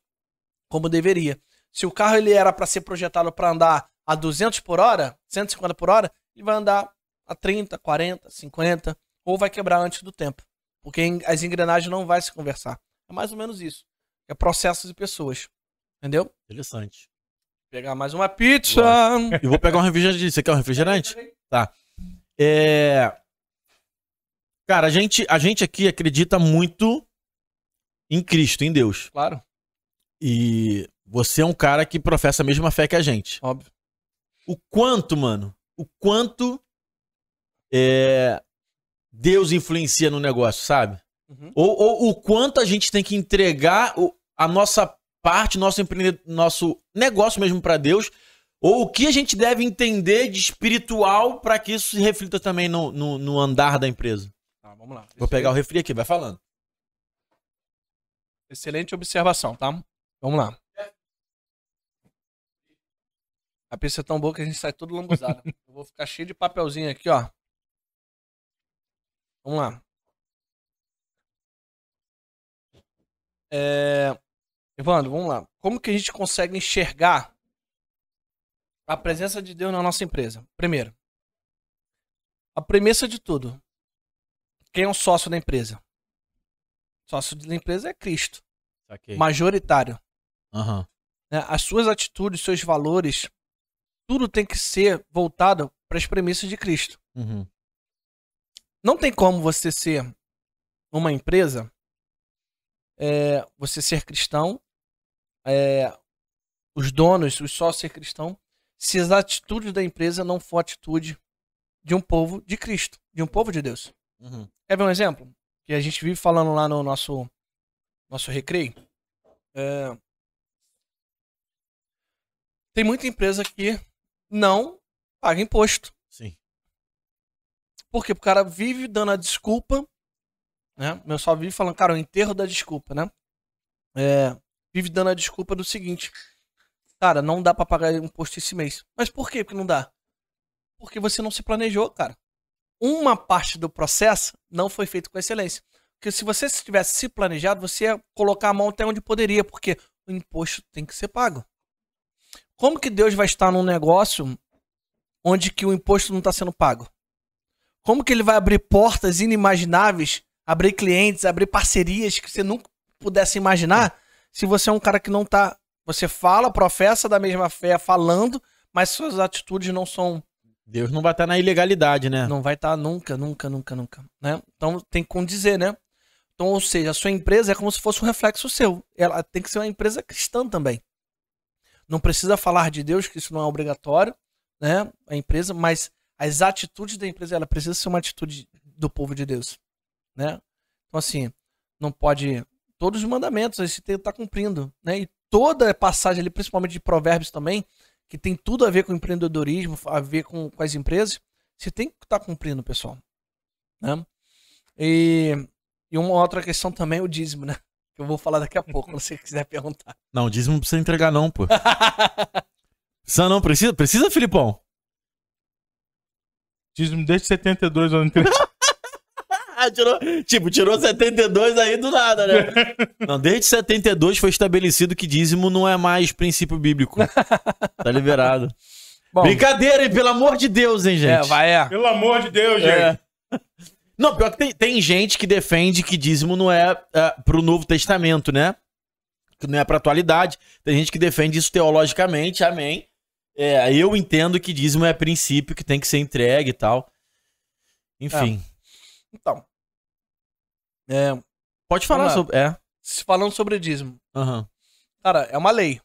como deveria. Se o carro ele era para ser projetado para andar a 200 por hora, 150 por hora, ele vai andar a 30, 40, 50 ou vai quebrar antes do tempo, porque as engrenagens não vai se conversar. É mais ou menos isso. É processos e pessoas. Entendeu? Interessante. Pegar mais uma pizza. E vou pegar um refrigerante. Você quer um refrigerante? É... Cara, a gente, a gente aqui acredita muito em Cristo, em Deus. Claro, E você é um cara que professa a mesma fé que a gente. óbvio. O quanto, mano, o quanto é, Deus influencia no negócio, sabe? Uhum. Ou, ou o quanto a gente tem que entregar a nossa parte, nosso, nosso negócio mesmo pra Deus, ou o que a gente deve entender de espiritual pra que isso se reflita também no, no, no andar da empresa. Tá, vamos lá. Vou pegar o refri aqui, vai falando. Excelente observação, tá? Vamos lá. A pizza é tão boa que a gente sai todo lambuzado. (laughs) Eu vou ficar cheio de papelzinho aqui, ó. Vamos lá. É... Evandro, vamos lá. Como que a gente consegue enxergar a presença de Deus na nossa empresa? Primeiro, a premissa de tudo. Quem é o sócio da empresa? Sócio da empresa é Cristo Saquei. majoritário. Né? As suas atitudes, seus valores, tudo tem que ser voltado para as premissas de Cristo. Uhum. Não tem como você ser uma empresa, é, você ser cristão, é, os donos, os sócios ser cristão, se as atitudes da empresa não for atitude de um povo de Cristo, de um povo de Deus. Uhum. Quer ver um exemplo? Que a gente vive falando lá no nosso, nosso recreio. É, Tem muita empresa que não paga imposto. Sim. Por quê? Porque o cara vive dando a desculpa, né? Meu só vive falando, cara, o enterro da desculpa, né? É, vive dando a desculpa do seguinte, cara, não dá pra pagar imposto esse mês. Mas por quê que não dá? Porque você não se planejou, cara. Uma parte do processo não foi feito com excelência. Porque se você tivesse se planejado, você ia colocar a mão até onde poderia, porque o imposto tem que ser pago. Como que Deus vai estar num negócio onde que o imposto não está sendo pago? Como que ele vai abrir portas inimagináveis, abrir clientes, abrir parcerias que você nunca pudesse imaginar, se você é um cara que não tá, você fala, professa da mesma fé, falando, mas suas atitudes não são Deus não vai estar na ilegalidade, né? não vai estar nunca, nunca, nunca, nunca, né? Então tem que condizer, né? Então, ou seja, a sua empresa é como se fosse um reflexo seu. Ela tem que ser uma empresa cristã também. Não precisa falar de Deus, que isso não é obrigatório, né? A empresa, mas as atitudes da empresa, ela precisa ser uma atitude do povo de Deus, né? Então assim, não pode todos os mandamentos você tem que estar cumprindo, né? E toda a passagem ali, principalmente de Provérbios também, que tem tudo a ver com empreendedorismo, a ver com, com as empresas, você tem que estar cumprindo, pessoal. Né? E, e uma outra questão também é o dízimo, né? Que eu vou falar daqui a pouco, quando você quiser perguntar. Não, dízimo não precisa entregar, não, pô. Precisa não, precisa? Precisa, Filipão? Dízimo desde 72 eu não entrei. (laughs) Ah, tirou, tipo, tirou 72 aí do nada, né? (laughs) Não, desde 72 foi estabelecido que dízimo não é mais princípio bíblico. Tá liberado. Bom, Brincadeira, hein? Pelo amor de Deus, hein, gente? é, vai, é. Pelo amor de Deus, gente. É. Não, pior que tem, tem gente que defende que dízimo não é, é pro Novo Testamento, né? Que não é pra atualidade. Tem gente que defende isso teologicamente, amém. É, eu entendo que dízimo é princípio que tem que ser entregue e tal. Enfim. Então. É, Pode falar sobre. É. falando sobre dízimo. Aham. Cara, é uma lei.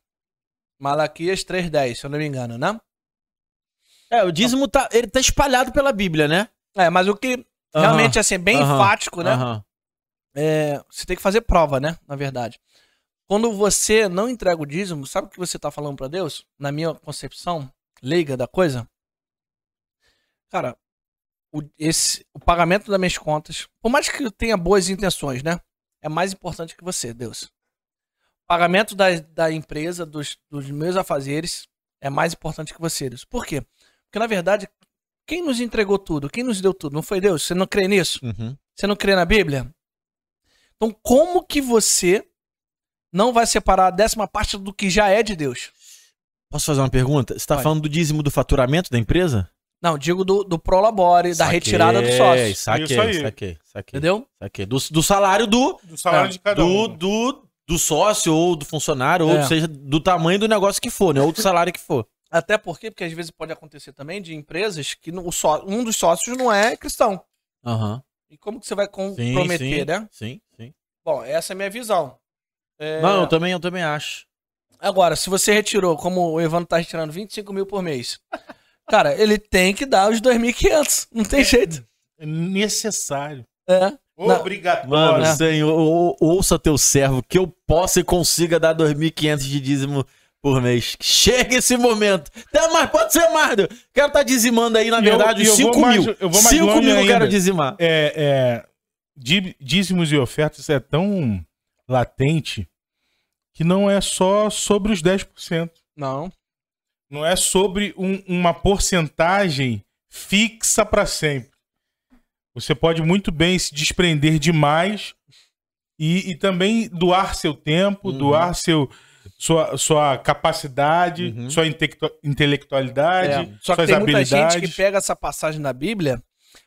Malaquias 3.10, se eu não me engano, né? É, o dízimo tá, ele tá espalhado pela Bíblia, né? É, mas o que realmente, assim, é bem Aham. enfático, né? É, você tem que fazer prova, né? Na verdade. Quando você não entrega o dízimo, sabe o que você tá falando pra Deus? Na minha concepção leiga da coisa? Cara, o, esse, o pagamento das minhas contas, por mais que eu tenha boas intenções, né? É mais importante que você, Deus. Pagamento da, da empresa, dos, dos meus afazeres, é mais importante que você, Deus. Por quê? Porque, na verdade, quem nos entregou tudo? Quem nos deu tudo? Não foi Deus? Você não crê nisso? Uhum. Você não crê na Bíblia? Então, como que você não vai separar a décima parte do que já é de Deus? Posso fazer uma pergunta? Você tá Pode. falando do dízimo do faturamento da empresa? Não, digo do, do prolabore, da retirada do sócio. Saquei, Isso aí. saquei, saquei. Entendeu? saquei. Do, do salário do, Do salário É, de cada do, um. do, do sócio ou do funcionário, É. ou seja, do tamanho do negócio que for, né? Ou do salário que for. Até porque, porque às vezes pode acontecer também de empresas que no- o só, um dos sócios não é cristão. Aham. E como que você vai Sim, comprometer, sim, né? sim, sim. Bom, essa é a minha visão. É, Não, eu também, eu também acho. Agora, se você retirou, como o Evandro tá retirando 25 mil por mês, cara, ele tem que dar os 2.500. Não tem jeito. É necessário. É. Não. Obrigatório. Mano, né? Senhor, ou- ouça teu servo, que eu possa e consiga dar 2.500 de dízimo por mês. Chega esse momento. Até mais, pode ser mais. Deus. Quero estar dizimando aí, na E eu- verdade, eu os vou 5 mais- mil. eu vou mais 5 longe mil eu quero dizimar. é, é, dí- dízimos e ofertas é tão latente que não é só sobre os 10%. Não. Não é sobre um- uma porcentagem fixa para sempre. Você pode muito bem se desprender demais e, e também doar seu tempo, Uhum. doar seu, sua, sua capacidade, Uhum. sua intelectualidade, É. Só que tem muita habilidades. gente que pega essa passagem da Bíblia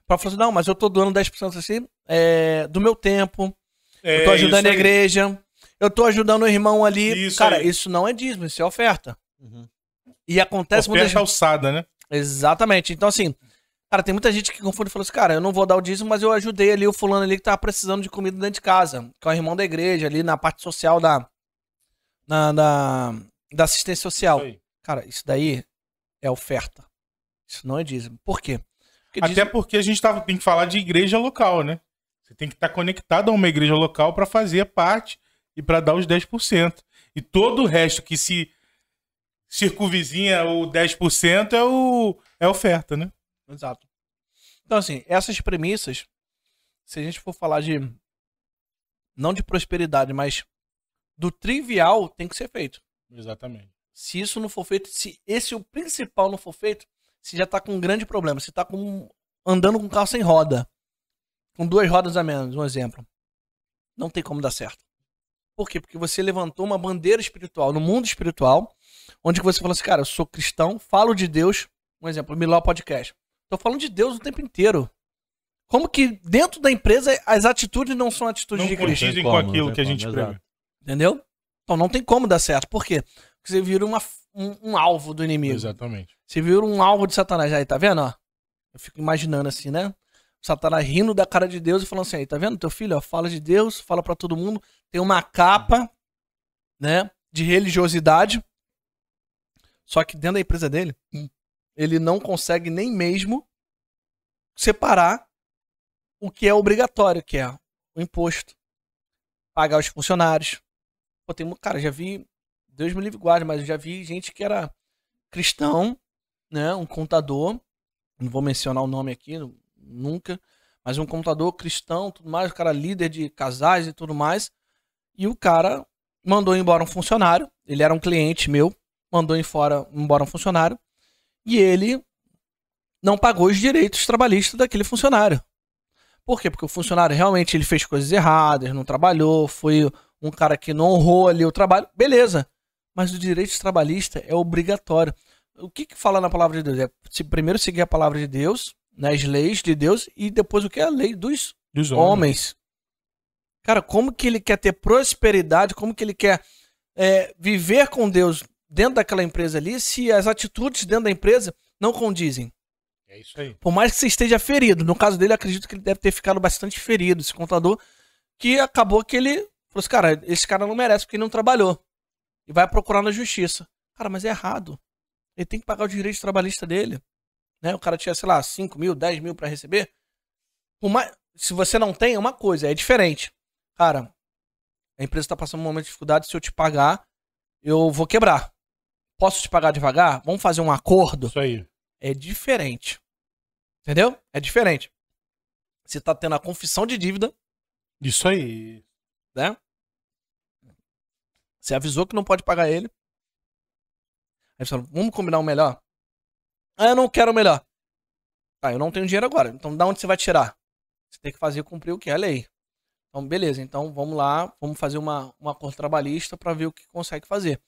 pra falar assim, não, mas eu tô doando 10% assim, é, do meu tempo, É, eu tô ajudando isso a igreja, eu tô ajudando o irmão ali. Isso Cara, aí. isso não é dízimo, isso é oferta. Uhum. E acontece Oferta alçada, né? Exatamente. Então, assim, cara, tem muita gente que confunde e fala assim, cara, eu não vou dar o dízimo, mas eu ajudei ali o fulano ali que tava precisando de comida dentro de casa, que é o irmão da igreja, ali na parte social da. Na, da, da assistência social. Isso. Cara, isso daí é oferta. Isso não é dízimo. Por quê? Porque Até dízimo- porque a gente tá, tem que falar de igreja local, né? Você tem que estar conectado a uma igreja local para fazer parte e para dar os 10%. E todo o resto que se circunvizinha o 10% é o é oferta, né? Exato. Então, assim, essas premissas, se a gente for falar de. Não de prosperidade, mas do trivial, tem que ser feito. Exatamente. Se isso não for feito, se esse o principal não for feito, você já tá com um grande problema. Você tá com andando com um carro sem roda. Com duas rodas a menos, um exemplo. Não tem como dar certo. Por quê? Porque você levantou uma bandeira espiritual no mundo espiritual, onde você falou assim, cara, eu sou cristão, falo de Deus. Um exemplo, Miló Podcast. Tô falando de Deus o tempo inteiro. Como que dentro da empresa as atitudes não são atitudes Não de Cristo? Não com aquilo não que a gente prega. Entendeu? Então não tem como dar certo. Por quê? Porque você vira uma, um, um alvo do inimigo. Exatamente. Você vira um alvo de Satanás. Aí, tá vendo? Ó? Eu fico imaginando assim, né? Satanás rindo da cara de Deus e falando assim, aí, tá vendo? Teu filho, ó, fala de Deus, fala pra todo mundo, tem uma capa, né? De religiosidade. Só que dentro da empresa dele, ele não consegue nem mesmo separar o que é obrigatório, que é o imposto, pagar os funcionários. Pô, tem, cara, já vi, Deus me livre guarde, mas eu já vi gente que era cristão, né, um contador, não vou mencionar o nome aqui, nunca, mas um contador cristão, tudo mais, o cara líder de casais e tudo mais, e o cara mandou embora um funcionário, ele era um cliente meu, mandou em fora, embora um funcionário, e ele não pagou os direitos trabalhistas daquele funcionário. Por quê? Porque o funcionário realmente ele fez coisas erradas, não trabalhou, foi um cara que não honrou ali o trabalho, beleza. Mas o direito trabalhista é obrigatório. O que, que fala na palavra de Deus? É primeiro seguir a palavra de Deus, nas leis de Deus, e depois o que é a lei dos, Dos homens. Cara, como que ele quer ter prosperidade, como que ele quer é, viver com Deus dentro daquela empresa ali, se as atitudes dentro da empresa não condizem? É isso aí. Por mais que você esteja ferido. No caso dele, acredito que ele deve ter ficado bastante ferido, esse contador, que acabou que ele falou assim, cara, esse cara não merece porque ele não trabalhou. E vai procurar na justiça. Cara, mas é errado. Ele tem que pagar o direito trabalhista dele. Né? O cara tinha, sei lá, 5 mil, 10 mil pra receber. Mais... Se você não tem, é uma coisa, é diferente. Cara, a empresa tá passando um momento de dificuldade, se eu te pagar, eu vou quebrar. Posso te pagar devagar? Vamos fazer um acordo? Isso aí. é diferente. Entendeu? É diferente. Você tá tendo a confissão de dívida, Isso aí. né? Você avisou que não pode pagar ele. Aí você fala, vamos combinar o melhor? Ah, eu não quero melhor. Tá, eu não tenho dinheiro agora. Então, da onde você vai tirar? Você tem que fazer cumprir o que é a lei. Então, beleza. Então, vamos lá, vamos fazer uma, um acordo trabalhista para ver o que consegue fazer.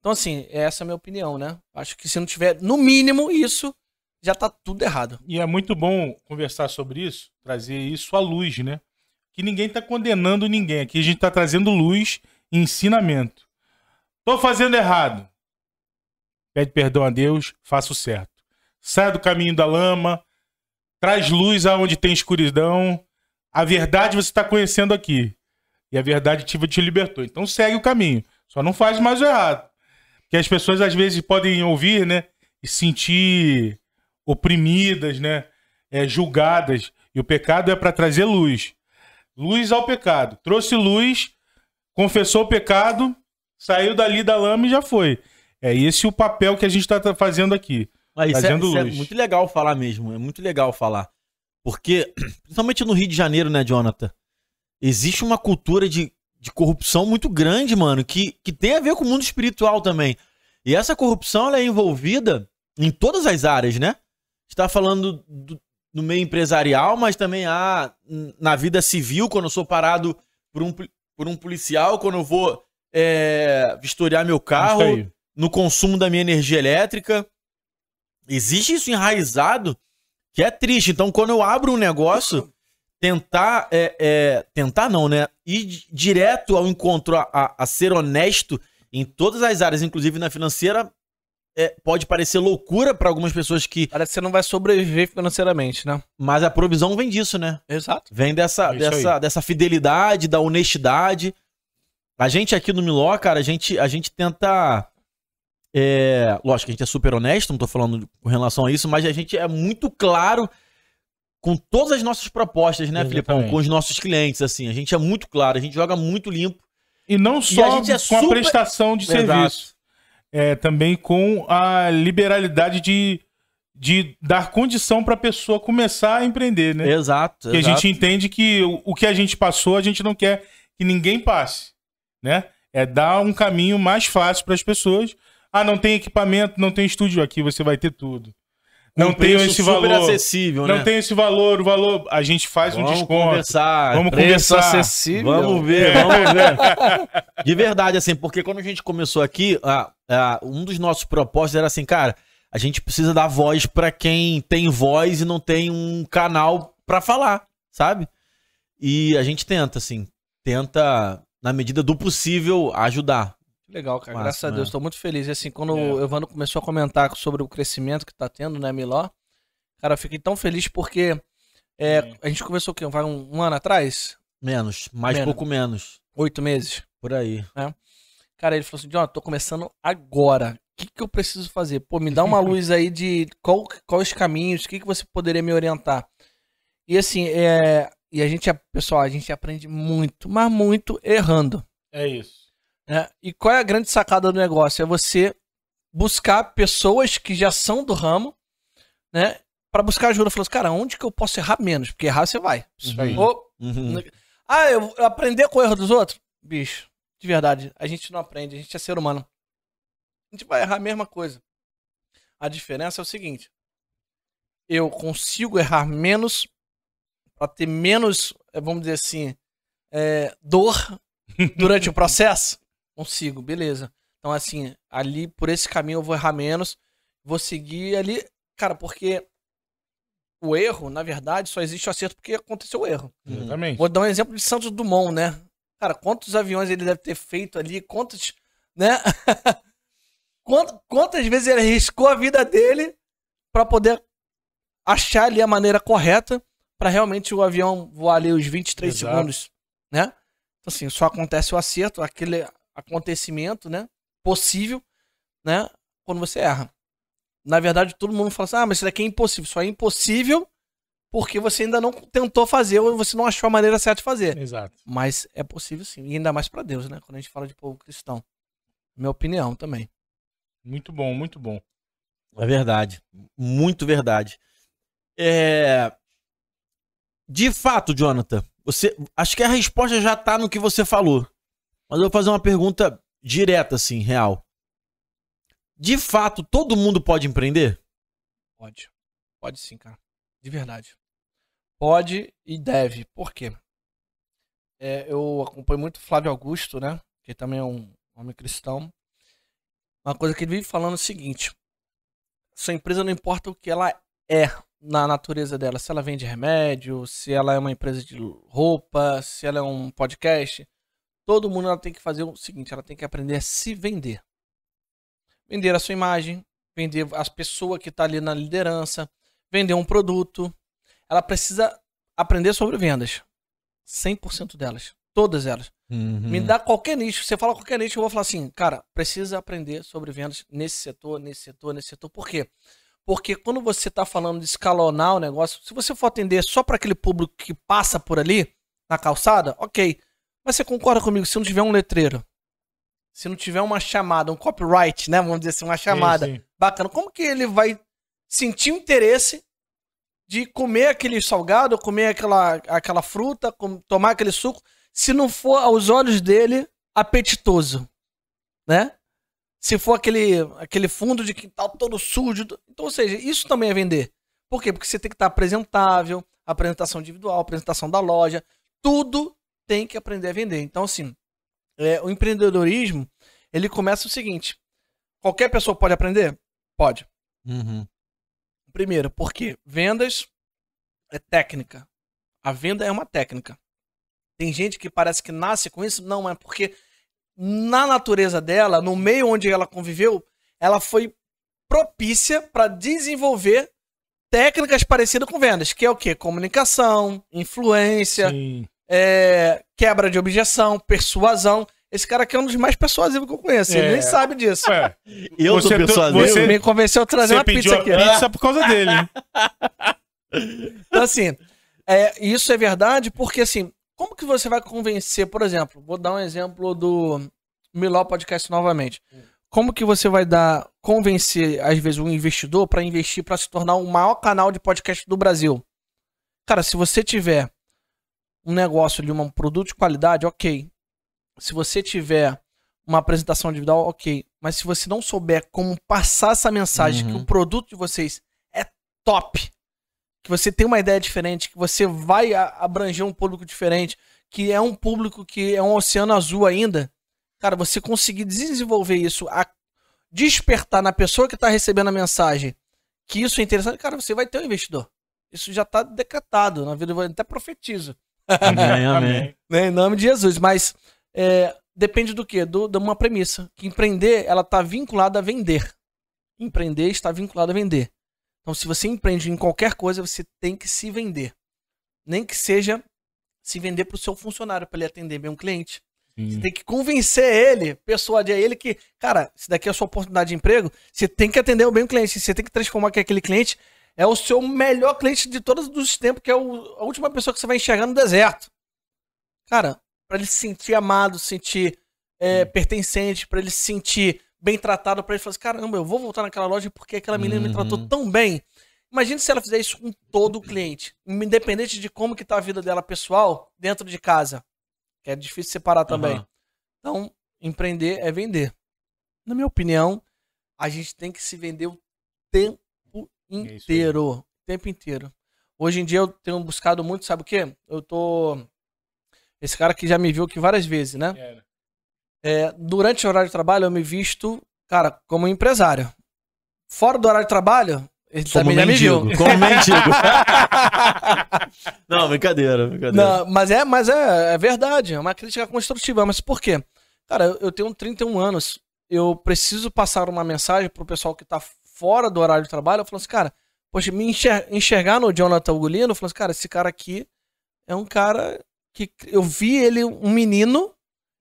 Então, assim, essa é a minha opinião, né? Acho que se não tiver, no mínimo, isso, já tá tudo errado. E é muito bom conversar sobre isso, trazer isso à luz, né? Que ninguém tá condenando ninguém. Aqui a gente tá trazendo luz e ensinamento. Tô fazendo errado. Pede perdão a Deus, faça o certo. Saia do caminho da lama, traz luz aonde tem escuridão. A verdade você está conhecendo aqui. E a verdade te, te libertou. Então segue o caminho. Só não faz mais o errado. Porque as pessoas às vezes podem ouvir, né? E sentir oprimidas, né? É, julgadas. E o pecado é para trazer luz. Luz ao pecado. Trouxe luz, confessou o pecado, saiu dali da lama e já foi. É esse o papel que a gente está fazendo aqui. Ah, isso, é, isso é muito legal falar mesmo. É muito legal falar. Porque, (clears throat) principalmente no Rio de Janeiro, né, Jonathan? Existe uma cultura de, de corrupção muito grande, mano, que, que tem a ver com o mundo espiritual também. E essa corrupção ela é envolvida em todas as áreas, né? Está falando do, no meio empresarial, mas também há na vida civil, quando eu sou parado por um, por um policial, quando eu vou é, vistoriar meu carro, no consumo da minha energia elétrica. Existe isso enraizado que é triste. Então, quando eu abro um negócio, tentar. É, é, tentar não, né? Ir di- direto ao encontro a, a- a ser honesto em todas as áreas, inclusive na financeira, é, pode parecer loucura para algumas pessoas que. Parece que você não vai sobreviver financeiramente, né? Mas a provisão vem disso, né? Exato. Vem dessa, É dessa, dessa fidelidade, da honestidade. A gente aqui no Miló, cara, a gente, a gente tenta. É, lógico que a gente é super honesto, não tô falando com relação a isso, mas a gente é muito claro com todas as nossas propostas, né, Filipão? Exatamente. Com os nossos clientes, assim. A gente é muito claro, a gente joga muito limpo. E não a só gente é com a super- prestação de Exato. serviço. É, também com a liberalidade de, de dar condição para a pessoa começar a empreender, né? Exato. Porque a gente entende que o, o que a gente passou, a gente não quer que ninguém passe, né? É dar um caminho mais fácil para as pessoas. Ah, não tem equipamento, não tem estúdio aqui, você vai ter tudo. Com Não um tem esse super valor. acessível, Não né? tem esse valor, o valor, a gente faz um Vamos desconto. conversar. Vamos Preço conversar. acessível. Vamos ver, vamos ver. (laughs) De verdade, assim, porque quando a gente começou aqui, a- a- um dos nossos propósitos era assim, cara, a gente precisa dar voz pra quem tem voz e não tem um canal pra falar, sabe? E a gente tenta, assim, tenta, na medida do possível, ajudar. Legal, cara. Máximo, Graças a Deus, é. tô muito feliz. E assim, quando É. o Evandro começou a comentar sobre o crescimento que tá tendo, né, Miló? Cara, eu fiquei tão feliz porque é, a gente conversou o quê? Vai um, um ano atrás? Menos, mais Menos. pouco menos. Oito meses? Por aí. Cara, ele falou assim, John, tô começando agora. O que, que eu preciso fazer? Pô, me dá uma (laughs) luz aí de qual, quais os caminhos, o que, que você poderia me orientar? E assim, é, e a gente, pessoal, a gente aprende muito, mas muito errando. É isso. Né? E qual é a grande sacada do negócio? É você buscar pessoas que já são do ramo, né? Pra buscar ajuda. Falou assim, cara, onde que eu posso errar menos? Porque errar você vai. Isso aí. Ou, Uhum. ah, eu eu aprender com o erro dos outros? Bicho, de verdade, a gente não aprende, a gente é ser humano. A gente vai errar a mesma coisa. A diferença é o seguinte: eu consigo errar menos para ter menos, eh, vamos dizer assim, é, dor durante o (laughs) processo? Consigo, beleza. Então, assim, ali por esse caminho eu vou errar menos, vou seguir ali, cara, porque o erro, na verdade, só existe o acerto porque aconteceu o erro. Exatamente. Vou dar um exemplo de Santos Dumont, né? Cara, quantos aviões ele deve ter feito ali, quantos, né? (laughs) Quant- Quantas vezes ele arriscou a vida dele para poder achar ali a maneira correta para realmente o avião voar ali os 23 Exato. segundos, né? Então, assim, só acontece o acerto, aquele acontecimento, né? Possível, né? Quando você erra. Na verdade, todo mundo fala assim: ah, mas isso daqui é impossível. Só é impossível porque você ainda não tentou fazer ou você não achou a maneira certa de fazer. Exato. Mas é possível sim. E ainda mais pra Deus, né? Quando a gente fala de povo cristão. Minha opinião também. Muito bom, muito bom. É verdade. Muito verdade. É... De fato, Jonathan, você... acho que a resposta já tá no que você falou. Mas eu vou fazer uma pergunta direta, assim, real. De fato, todo mundo pode empreender? Pode. Pode sim, cara. De verdade. Pode e deve. Por quê? É, eu acompanho muito Flávio Augusto, né? Que também é um homem cristão. Uma coisa que ele vive falando é o seguinte: sua empresa não importa o que ela é na natureza dela, se ela vende remédio, se ela é uma empresa de roupa, se ela é um podcast, todo mundo ela tem que fazer o seguinte: ela tem que aprender a se vender. Vender a sua imagem, vender as pessoas que tá ali na liderança, vender um produto. Ela precisa aprender sobre vendas. 100% delas. Todas elas. Me Hum. dá qualquer nicho. Você fala qualquer nicho, eu vou falar assim, cara, precisa aprender sobre vendas nesse setor, nesse setor, nesse setor. Por quê? Porque quando você tá falando de escalonar o negócio, se você for atender só para aquele público que passa por ali, na calçada, ok. Mas você concorda comigo, se não tiver um letreiro, se não tiver uma chamada, um copyright, né? Vamos dizer assim, uma chamada Sim, sim. bacana, como que ele vai sentir o interesse de comer aquele salgado, comer aquela, aquela fruta, com- tomar aquele suco, se não for aos olhos dele apetitoso, né? Se for aquele, aquele fundo de quintal todo sujo. Então, ou seja, isso também é vender. Por quê? Porque você tem que estar apresentável, apresentação individual, apresentação da loja, tudo tem que aprender a vender. Então, assim, é, o empreendedorismo, ele começa o seguinte, qualquer pessoa pode aprender? Pode. Uhum. Primeiro, porque vendas é técnica. A venda é uma técnica. Tem gente que parece que nasce com isso, não é porque na natureza dela, no meio onde ela conviveu, ela foi propícia para desenvolver técnicas parecidas com vendas, que é o quê? Comunicação, influência, Sim. É, quebra de objeção, persuasão. Esse cara aqui é um dos mais persuasivos que eu conheço. Ele É. nem sabe disso. Ué, Eu Você sou pessoa você-. Me convenceu a trazer você uma pizza a aqui. pizza por causa dele. (laughs) Então, assim, é, isso é verdade porque, assim, como que você vai convencer, por exemplo, vou dar um exemplo do Miló Podcast novamente. Como que você vai dar, convencer, às vezes, um investidor para investir para se tornar o maior canal de podcast do Brasil? Cara, se você tiver um negócio ali, um produto de qualidade, ok. Se você tiver uma apresentação individual, ok. Mas se você não souber como passar essa mensagem Uhum. que o produto de vocês é top, que você tem uma ideia diferente, que você vai abranger um público diferente, que é um público que é um oceano azul ainda, cara, você conseguir desenvolver isso, a despertar na pessoa que está recebendo a mensagem que isso é interessante, cara, você vai ter um investidor. Isso já está decretado na vida, eu até profetizo. (laughs) Amém, amém. Né, em nome de Jesus. Mas é, depende do quê? Do, de uma premissa. Que empreender, ela está vinculada a vender. Empreender está vinculado a vender. Então, se você empreende em qualquer coisa, você tem que se vender. Nem que seja se vender para o seu funcionário, para ele atender bem um cliente. Você Sim. tem que convencer ele, persuadir ele que, cara, se daqui é a sua oportunidade de emprego, você tem que atender bem o cliente. Você tem que transformar que aquele cliente é o seu melhor cliente de todos os tempos, que é o- a última pessoa que você vai enxergar no deserto. Cara, para ele se sentir amado, se sentir é, pertencente, para ele se sentir bem tratado, para ele falar assim, caramba, eu vou voltar naquela loja porque aquela menina me Uhum. tratou tão bem. Imagine se ela fizer isso com todo o cliente, independente de como que tá a vida dela pessoal dentro de casa. Que é difícil separar também. Aham. Então, empreender é vender. Na minha opinião, a gente tem que se vender o tempo aí. inteiro. tempo inteiro. Hoje em dia eu tenho buscado muito, sabe o quê? Eu tô. Esse cara que já me viu aqui várias vezes, né? Era. É, durante o horário de trabalho, eu me visto, cara, como empresário. Fora do horário de trabalho, ele Como também já me viu. mendigo. Como mendigo. (laughs) não, brincadeira, brincadeira. Não, mas é, mas é, é verdade, é uma crítica construtiva. Mas por quê? Cara, eu, eu tenho 31 anos, eu preciso passar uma mensagem pro pessoal que tá fora do horário de trabalho. Eu falo assim, cara, poxa, me enxer- enxergar no Jonathan Ugolino, eu falo assim, cara, esse cara aqui é um cara que eu vi ele, um menino,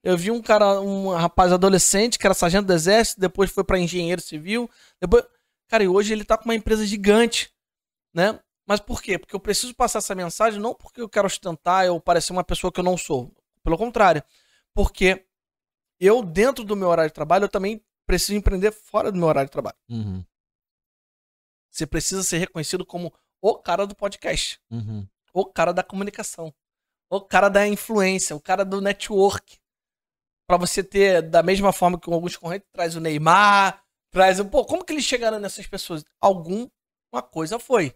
eu vi um cara, um rapaz adolescente que era sargento do exército, depois foi pra engenheiro civil, depois, cara, e hoje ele tá com uma empresa gigante, né? Mas por quê? Porque eu preciso passar essa mensagem não porque eu quero ostentar ou parecer uma pessoa que eu não sou. Pelo contrário. Porque eu, dentro do meu horário de trabalho, eu também preciso empreender fora do meu horário de trabalho. Uhum, Você precisa ser reconhecido como o cara do podcast, uhum. o cara da comunicação, o cara da influência, o cara do network. Pra você ter, da mesma forma que alguns correntes traz o Neymar, traz o. Pô, como que eles chegaram nessas pessoas? Alguma coisa foi.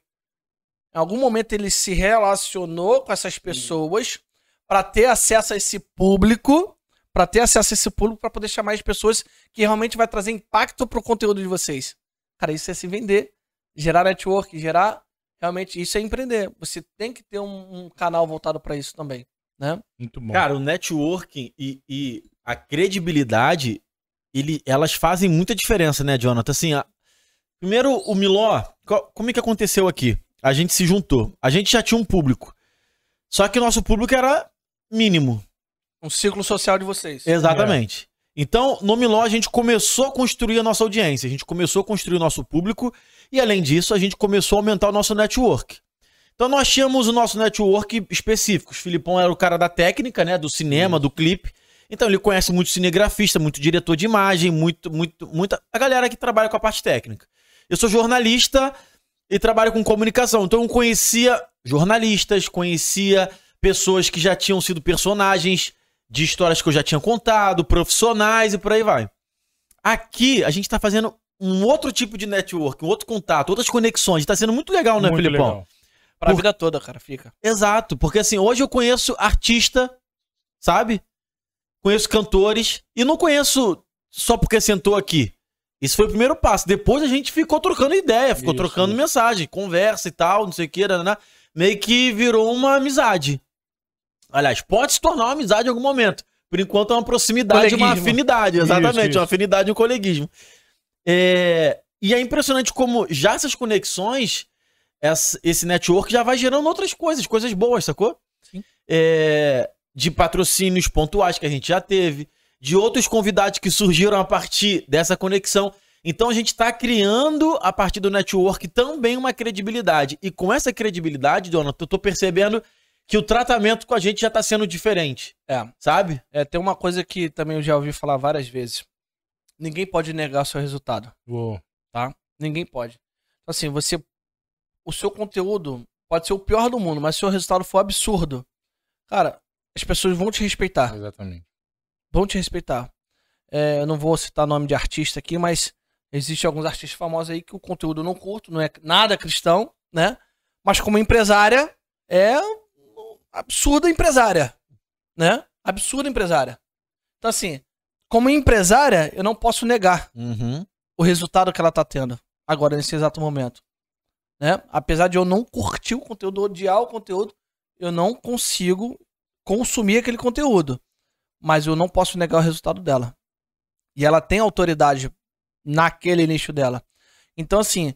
Em algum momento ele se relacionou com essas pessoas pra ter acesso a esse público, pra ter acesso a esse público pra poder chamar as pessoas que realmente vai trazer impacto pro conteúdo de vocês. Cara, isso é se vender, gerar network, gerar realmente isso é empreender. Você tem que ter um, um canal voltado pra isso também, né? Muito bom. Cara, o networking e, e a credibilidade, ele, elas fazem muita diferença, né, Jonathan? Assim, a- primeiro, o Miló, co- como é que aconteceu aqui? A gente se juntou. A gente já tinha um público. Só que o nosso público era mínimo. Um ciclo social de vocês. Exatamente. Então, no Miló, a gente começou a construir a nossa audiência, a gente começou a construir o nosso público e, além disso, a gente começou a aumentar o nosso network. Então, nós tínhamos o nosso network específico. O Filipão era o cara da técnica, né? Do cinema, do clipe. Então, ele conhece muito cinegrafista, muito diretor de imagem, muito, muito, muita. A galera que trabalha com a parte técnica. Eu sou jornalista e trabalho com comunicação. Então, eu conhecia jornalistas, conhecia pessoas que já tinham sido personagens de histórias que eu já tinha contado, profissionais e por aí vai. Aqui a gente tá fazendo um outro tipo de network, um outro contato, outras conexões. Tá sendo muito legal, né, Muito Filipão? legal. Pra Por- vida toda, cara, fica. Exato, porque assim, hoje eu conheço artista, sabe? Conheço cantores e não conheço só porque sentou aqui. Isso foi o primeiro passo. Depois a gente ficou trocando ideia, ficou Isso, trocando isso. mensagem, conversa e tal, não sei o que, né? meio que virou uma amizade. Aliás, pode se tornar uma amizade em algum momento. Por enquanto é uma proximidade, uma afinidade, exatamente, isso. uma afinidade e um coleguismo. É, E é impressionante como já essas conexões, essa- esse network já vai gerando outras coisas, coisas boas, sacou? Sim. É, de patrocínios pontuais que a gente já teve, de outros convidados que surgiram a partir dessa conexão. Então a gente está criando, a partir do network, também uma credibilidade. E com essa credibilidade, Jonathan, eu tô percebendo que o tratamento com a gente já tá sendo diferente, É. sabe? É, tem uma coisa que também eu já ouvi falar várias vezes. Ninguém pode negar o seu resultado, Vou. tá? Ninguém pode. Então, assim, você. O seu conteúdo pode ser o pior do mundo, mas se o seu resultado for absurdo, cara, as pessoas vão te respeitar. Exatamente. Vão te respeitar. É, eu não vou citar nome de artista aqui, mas existem alguns artistas famosos aí que o conteúdo não curto, não é nada cristão, né? Mas como empresária, é absurda empresária, né? Absurda empresária. Então, assim, como empresária, eu não posso negar Uhum. o resultado que ela tá tendo agora, nesse exato momento. Né? Apesar de eu não curtir o conteúdo, odiar o conteúdo, eu não consigo consumir aquele conteúdo. Mas eu não posso negar o resultado dela. E ela tem autoridade naquele nicho dela. Então, assim,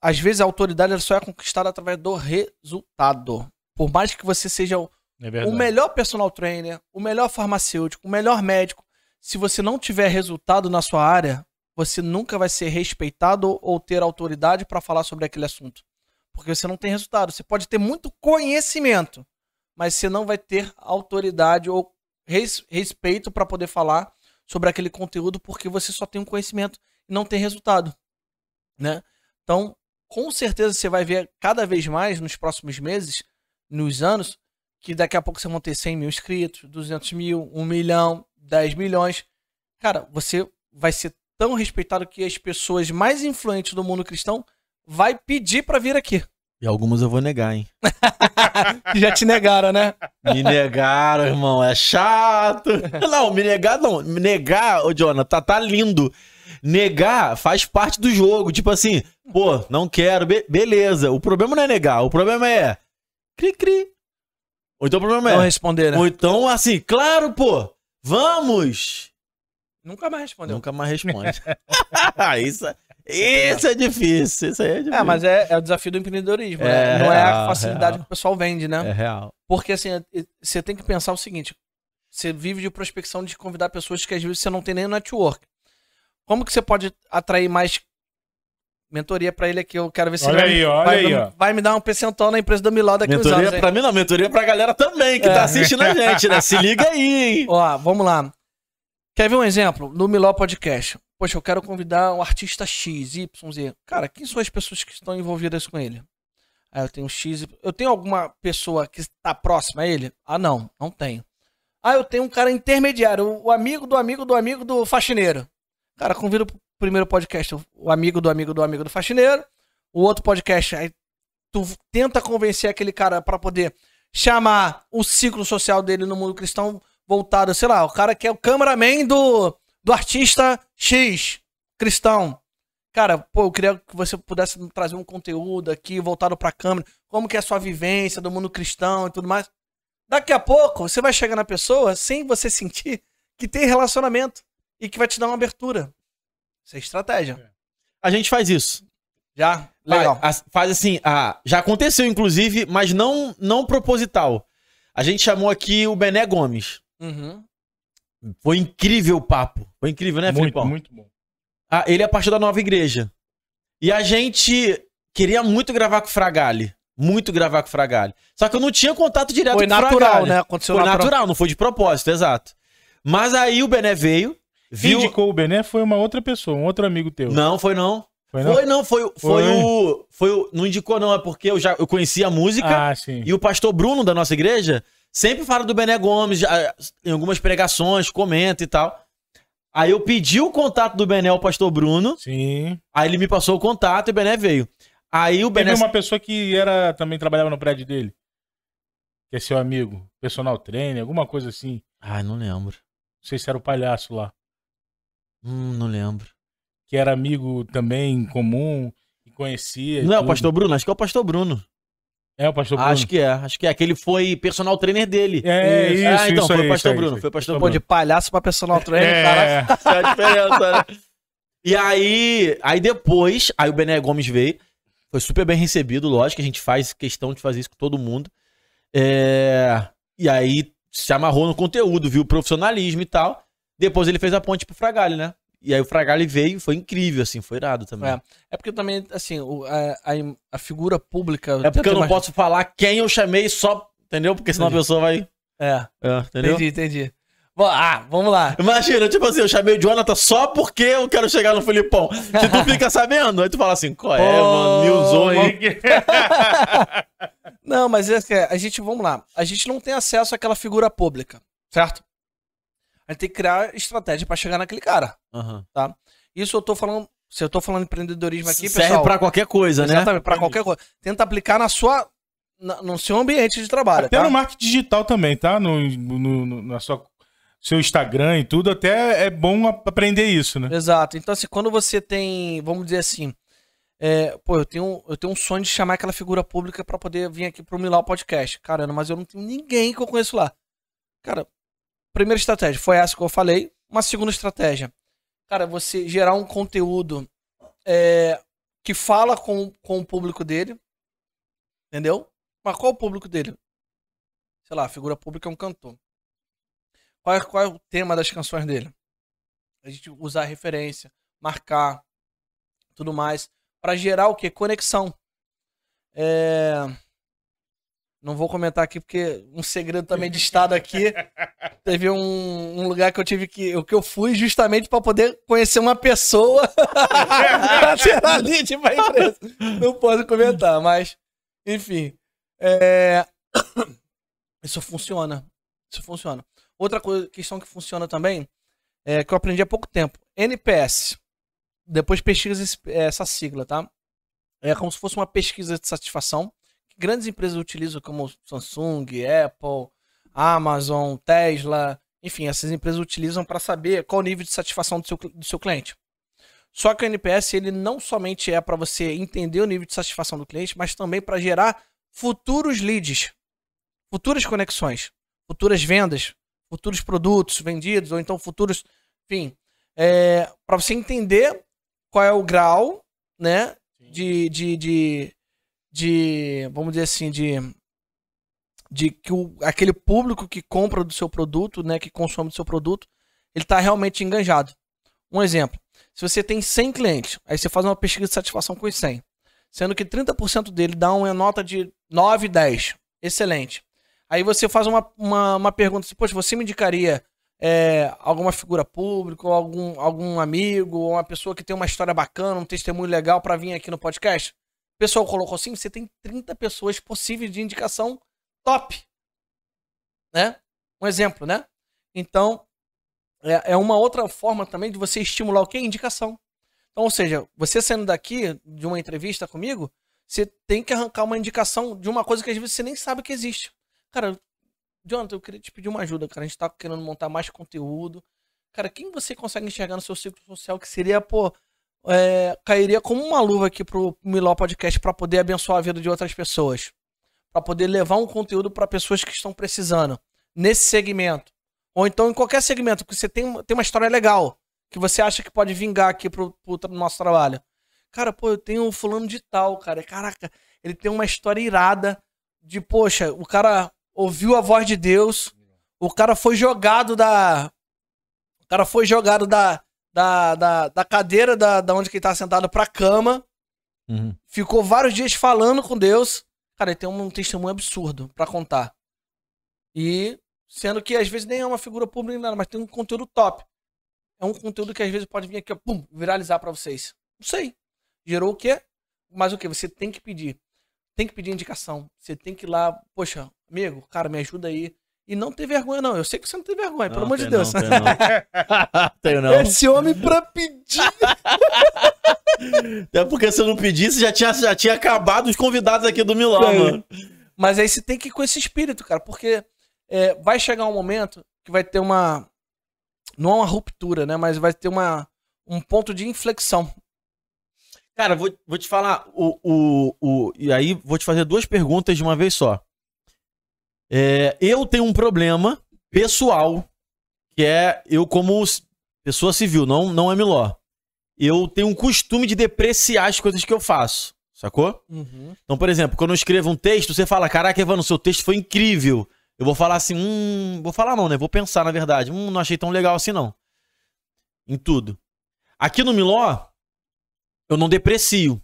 às vezes a autoridade ela só é conquistada através do resultado. Por mais que você seja o É o melhor personal trainer, o melhor farmacêutico, o melhor médico, se você não tiver resultado na sua área, você nunca vai ser respeitado ou ter autoridade para falar sobre aquele assunto. Porque você não tem resultado. Você pode ter muito conhecimento, mas você não vai ter autoridade ou res- respeito para poder falar sobre aquele conteúdo porque você só tem um conhecimento e não tem resultado, né? Então, com certeza você vai ver cada vez mais nos próximos meses, nos anos, que daqui a pouco você vão ter 100 mil inscritos, 200 mil, 1 milhão, 10 milhões. Cara, você vai ser tão respeitado que as pessoas mais influentes do mundo cristão vai pedir para vir aqui. E algumas eu vou negar, hein? (laughs) Já te negaram, né? Me negaram, irmão, é chato. (laughs) Não, me negar não. Me negar, ô Jonathan, tá, tá lindo. Negar faz parte do jogo. Tipo assim, pô, não quero, be- beleza. O problema não é negar, o problema é cri-cri. Ou então o problema Não é. responder, né? Ou então, assim, claro, pô, vamos. Nunca mais respondeu. Nunca mais responde. (laughs) isso, isso é difícil. Isso aí é difícil. É, mas é, é o desafio do empreendedorismo, né? É Não é a facilidade real. que o pessoal vende, né? É real. Porque assim, é- é- você tem que pensar o seguinte: você vive de prospecção de convidar pessoas que às vezes você não tem nem network. Como que você pode atrair mais mentoria pra ele aqui? Eu quero ver se Olha ele aí, vai, olha vai, aí, ó. vai me dar um percentual na empresa do Miló daqui uns Mentoria anos. hein? pra mim não, mentoria pra galera também, que É. tá assistindo a gente, né? Se liga aí, hein? Ó, vamos lá. Quer ver um exemplo? No Miló Podcast. Poxa, eu quero convidar um artista X, Y, Z. Cara, quem são as pessoas que estão envolvidas com ele? Ah, eu tenho X. Y. Eu tenho alguma pessoa que está próxima a ele? Ah, não, não tenho. Ah, eu tenho um cara intermediário, o- o amigo do amigo do amigo do faxineiro. Cara, convido pro primeiro podcast o- amigo do amigo do amigo do faxineiro. O outro podcast, aí tu tenta convencer aquele cara pra poder chamar o ciclo social dele no mundo cristão voltado, sei lá, o cara que é o cameraman do, do artista X, cristão. Cara, pô, eu queria que você pudesse trazer um conteúdo aqui voltado pra câmera, como que é a sua vivência do mundo cristão e tudo mais. Daqui a pouco, você vai chegar na pessoa sem você sentir que tem relacionamento e que vai te dar uma abertura. Isso é estratégia. A gente faz isso. Já? Legal. Faz, faz assim, ah, já aconteceu inclusive, mas não, não proposital. A gente chamou aqui o Bené Gomes. Uhum. Foi incrível o papo. Foi incrível, né, muito, Filipão? muito bom. Ah, ele é pastor da nova igreja. E a gente queria muito gravar com o Fragale. Muito gravar com o Fragale. Só que eu não tinha contato direto Foi com o natural, Fragale. né? Aconteceu Foi natural. natural, não foi de propósito, exato. Mas aí o Bené veio, viu... indicou o Bené foi uma outra pessoa, um outro amigo teu. Não, foi não. Foi não? Foi não, foi, foi, Foi? o... Foi o... Não indicou não, é porque eu já eu conhecia a música. Ah, sim. E o pastor Bruno da nossa igreja sempre fala do Bené Gomes, já, em algumas pregações, comenta e tal. Aí eu pedi o contato do Bené ao pastor Bruno, Sim. aí ele me passou o contato e o Bené veio. Aí o Teve Bené. uma pessoa que era também trabalhava no prédio dele. Que é seu amigo. Personal trainer, alguma coisa assim. Ai, não lembro. Não sei se era o palhaço lá. Hum, não lembro. Que era amigo também em comum e conhecia. e Não é o pastor Bruno? Acho que é o pastor Bruno. É o pastor Bruno. Acho que é, acho que é. Aquele foi personal trainer dele. É, isso, ah, então, isso foi aí, o pastor isso Bruno. isso. Foi o pastor Pô, Bruno. de palhaço pra personal trainer, cara. É, (laughs) É a diferença, né? E aí, aí depois, aí o Bené Gomes veio. Foi super bem recebido, lógico, a gente faz questão de fazer isso com todo mundo. É, E aí se amarrou no conteúdo, viu o profissionalismo e tal. Depois ele fez a ponte pro Fragale, né? E aí o Fragale veio, foi incrível, assim, foi irado também. É. É porque também, assim, o- a, a- a figura pública. É porque eu não tenta posso falar quem eu chamei só, entendeu? Porque senão a Entendi. pessoa vai. É, É, entendeu? entendi, entendi. Ah, vamos lá. Imagina, tipo assim, eu chamei o Jonathan só porque eu quero chegar no Filipão. Se tu fica (laughs) sabendo, aí tu fala assim, qual é, mano? Me usou aí. Não, mas é a gente, vamos lá. A gente não tem acesso àquela figura pública, certo? A gente tem que criar estratégia pra chegar naquele cara. Aham. Isso eu tô falando. Se eu tô falando empreendedorismo aqui, Serve pessoal. pra qualquer coisa, né? Exatamente, pra qualquer coisa. Tenta aplicar na sua. na- no seu ambiente de trabalho. Até tá? no marketing digital também, tá? No, no, no- na sua seu Instagram e tudo, até é bom aprender isso, né? Exato. Então, assim, quando você tem, vamos dizer assim, é, pô, eu tenho, eu tenho um sonho de chamar aquela figura pública pra poder vir aqui pro Milau Podcast. Caramba, mas eu não tenho ninguém que eu conheço lá. Cara, primeira estratégia foi essa que eu falei. Uma segunda estratégia, cara, você gerar um conteúdo é, que fala com, com o público dele, entendeu? Mas qual o público dele? Sei lá, a figura pública é um cantor. Qual é, qual é o tema das canções dele? A gente usar referência, marcar, tudo mais, Pra gerar o quê? Conexão. É... Não vou comentar aqui porque um segredo também de estado aqui. Teve um, um lugar que eu tive que. O que eu fui justamente para poder conhecer uma pessoa (laughs) pra ser a lead pra empresa. Não posso comentar, mas. Enfim. É... (coughs) Isso funciona. Isso funciona. Outra coisa, questão que funciona também é que eu aprendi há pouco tempo. NPS. Depois pesquisa essa sigla, tá? É como se fosse uma pesquisa de satisfação grandes empresas utilizam, como Samsung, Apple, Amazon, Tesla, enfim, essas empresas utilizam para saber qual o nível de satisfação do seu, do seu cliente. Só que o NPS ele não somente é para você entender o nível de satisfação do cliente, mas também para gerar futuros leads, futuras conexões, futuras vendas, futuros produtos vendidos ou então futuros, enfim, é, para você entender qual é o grau, né, de, de, de, de, vamos dizer assim, de de que o, aquele público que compra do seu produto, né, que consome do seu produto, ele está realmente enganjado. Um exemplo, se você tem 100 clientes, aí você faz uma pesquisa de satisfação com os 100, sendo que 30% dele dá uma nota de 9, 10, excelente. Aí você faz uma, uma, uma pergunta assim, poxa, você me indicaria é, alguma figura pública, ou algum, algum amigo, ou uma pessoa que tem uma história bacana, um testemunho legal para vir aqui no podcast? O pessoal colocou assim, você tem 30 pessoas possíveis de indicação top. Né? Um exemplo, né? Então, é, é uma outra forma também de você estimular o que? Indicação. Então, ou seja, você saindo daqui de uma entrevista comigo, você tem que arrancar uma indicação de uma coisa que às vezes você nem sabe que existe. Cara, Jonathan, eu queria te pedir uma ajuda, cara. A gente tá querendo montar mais conteúdo. Cara, quem você consegue enxergar no seu ciclo social que seria, pô, é, cairia como uma luva aqui pro Miló Podcast para poder abençoar a vida de outras pessoas? para poder levar um conteúdo para pessoas que estão precisando nesse segmento. Ou então em qualquer segmento, que você tem, tem uma história legal, que você acha que pode vingar aqui pro, pro nosso trabalho. Cara, pô, eu tenho um fulano de tal, cara. Caraca, ele tem uma história irada de, poxa, o cara ouviu a voz de Deus, o cara foi jogado da. O cara foi jogado da, da, da, da cadeira da, da onde que ele tá sentado pra cama. Uhum. Ficou vários dias falando com Deus. Cara, ele tem um testemunho absurdo para contar. E sendo que às vezes nem é uma figura pública nada, mas tem um conteúdo top. É um conteúdo que às vezes pode vir aqui, pum, viralizar para vocês. Não sei. Gerou o quê? Mas o que? Você tem que pedir. Tem que pedir indicação. Você tem que ir lá, poxa, amigo, cara, me ajuda aí. E não ter vergonha, não. Eu sei que você não tem vergonha, não, pelo amor de Deus. Não, não. (laughs) tenho não. Esse homem pra pedir. Até porque se eu não pedisse, já tinha, já tinha acabado os convidados aqui do Milão, é. mano. Mas aí você tem que ir com esse espírito, cara, porque é, vai chegar um momento que vai ter uma. Não é uma ruptura, né? Mas vai ter uma, um ponto de inflexão. Cara, vou, vou te falar. O, o, o, e aí vou te fazer duas perguntas de uma vez só. É, eu tenho um problema pessoal, que é eu, como pessoa civil, não, não é Miló eu tenho um costume de depreciar as coisas que eu faço. Sacou? Uhum. Então, por exemplo, quando eu escrevo um texto, você fala: Caraca, Evandro, seu texto foi incrível. Eu vou falar assim: Hum, vou falar não, né? Vou pensar na verdade. Hum, não achei tão legal assim não. Em tudo. Aqui no Miló, eu não deprecio.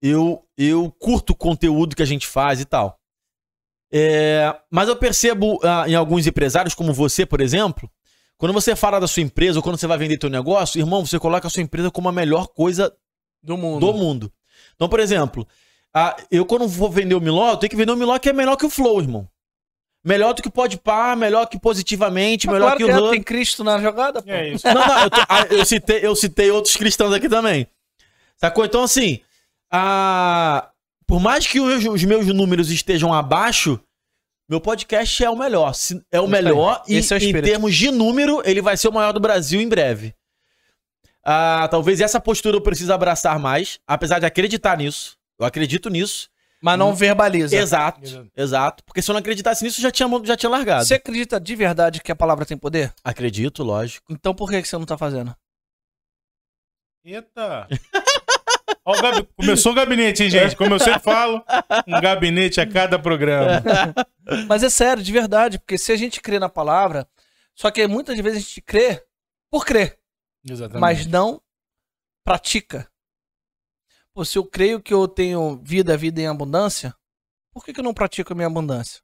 Eu, eu curto o conteúdo que a gente faz e tal. É, mas eu percebo ah, em alguns empresários, como você, por exemplo, quando você fala da sua empresa ou quando você vai vender teu negócio, irmão, você coloca a sua empresa como a melhor coisa do mundo. Do mundo. Então, por exemplo, a, eu quando vou vender o Miló, eu tenho que vender o Miló que é melhor que o Flow, irmão. Melhor do que pode par, melhor que positivamente, melhor claro que o Hub. Tem Cristo na jogada, pô. É isso. Não, não, eu, tô, eu, citei, eu citei outros cristãos aqui também. Sacou? Então, assim, a, por mais que os, os meus números estejam abaixo, meu podcast é o melhor. É o melhor e, é o em termos de número, ele vai ser o maior do Brasil em breve. Ah, talvez essa postura eu precise abraçar mais, apesar de acreditar nisso. Eu acredito nisso. Mas não verbaliza. Exato, exato. Porque se eu não acreditasse nisso, já tinha, já tinha largado. Você acredita de verdade que a palavra tem poder? Acredito, lógico. Então por que, que você não tá fazendo? Eita! O gabi... Começou o gabinete, hein, gente? Como eu sempre falo, um gabinete a cada programa. Mas é sério, de verdade, porque se a gente crê na palavra, só que muitas vezes a gente crê por crer. Exatamente. Mas não pratica. Pô, se eu creio que eu tenho vida, vida em abundância, por que, que eu não pratico a minha abundância?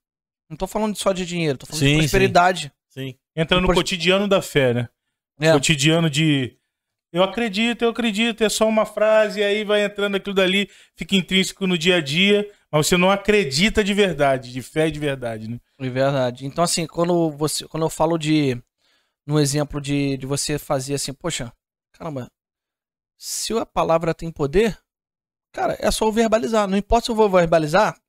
Não tô falando só de dinheiro, tô falando sim, de prosperidade. Sim. sim. Entra no cotidiano da fé, né? É. Cotidiano de eu acredito, eu acredito, é só uma frase, e aí vai entrando aquilo dali, fica intrínseco no dia a dia, mas você não acredita de verdade, de fé de verdade, né? De verdade. Então, assim, quando, você, quando eu falo de. No exemplo de, de você fazer assim, poxa, caramba, se a palavra tem poder, Cara, é só eu verbalizar. Não importa se eu vou verbalizar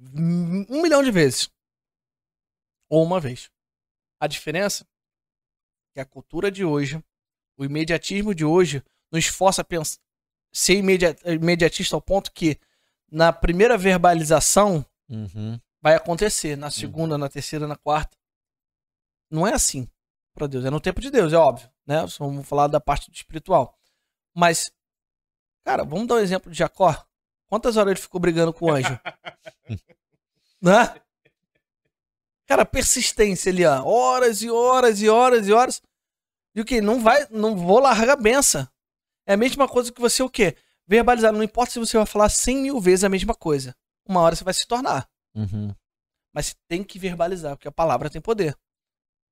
um milhão de vezes. Ou uma vez. A diferença é que a cultura de hoje, o imediatismo de hoje, nos força a pensar, ser imediatista ao ponto que na primeira verbalização Uhum. vai acontecer, na segunda, na terceira, na quarta. Não é assim para Deus, é no tempo de Deus, é óbvio, né? Só Vamos falar da parte espiritual. Mas, cara, vamos dar um exemplo de Jacó. Quantas horas ele ficou brigando com o anjo? (laughs) né? Cara, persistência ali, ó. Horas e horas e horas e horas. E o que? Não vai, não vou largar a benção. É a mesma coisa que você o quê? Verbalizar. Não importa se você vai falar cem mil vezes a mesma coisa. Uma hora você vai se tornar. Uhum. Mas você tem que verbalizar, porque a palavra tem poder.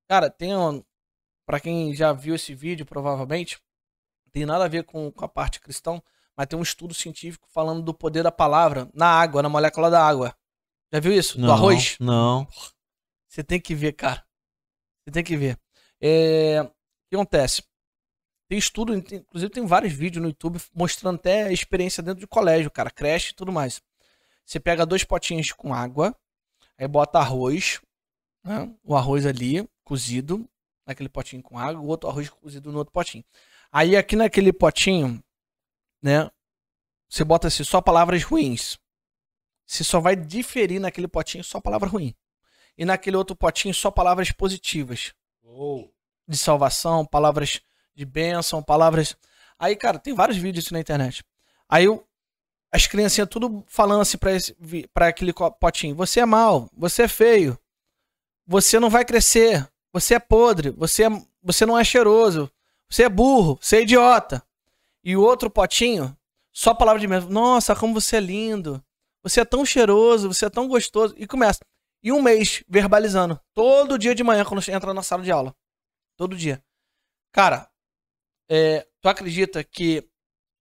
Cara, tem um. Pra quem já viu esse vídeo, provavelmente, tem nada a ver com, com a parte cristã, mas tem um estudo científico falando do poder da palavra na água, na molécula da água. Já viu isso? Não, do arroz? Não. Você tem que ver, cara. Você tem que ver. É, que acontece? Tem estudo, inclusive tem vários vídeos no YouTube mostrando até experiência dentro de colégio, cara, creche e tudo mais. Você pega dois potinhos com água, aí bota arroz, né? o arroz ali, cozido, naquele potinho com água, o outro arroz cozido no outro potinho. Aí aqui naquele potinho, né, você bota assim, só palavras ruins. Você só vai diferir naquele potinho só palavra ruim. E naquele outro potinho só palavras positivas de salvação, palavras de bênção, palavras. Aí, cara, tem vários vídeos na internet. Aí eu- as criancinhas tudo falando assim pra, esse, pra aquele potinho: você é mal, você é feio, você não vai crescer, você é podre, você, é, você não é cheiroso, você é burro, você é idiota. E o outro potinho, só palavra de bênção: nossa, como você é lindo, você é tão cheiroso, você é tão gostoso. E começa. E um mês verbalizando, todo dia de manhã quando entra na sala de aula. Todo dia. Cara, é, tu acredita que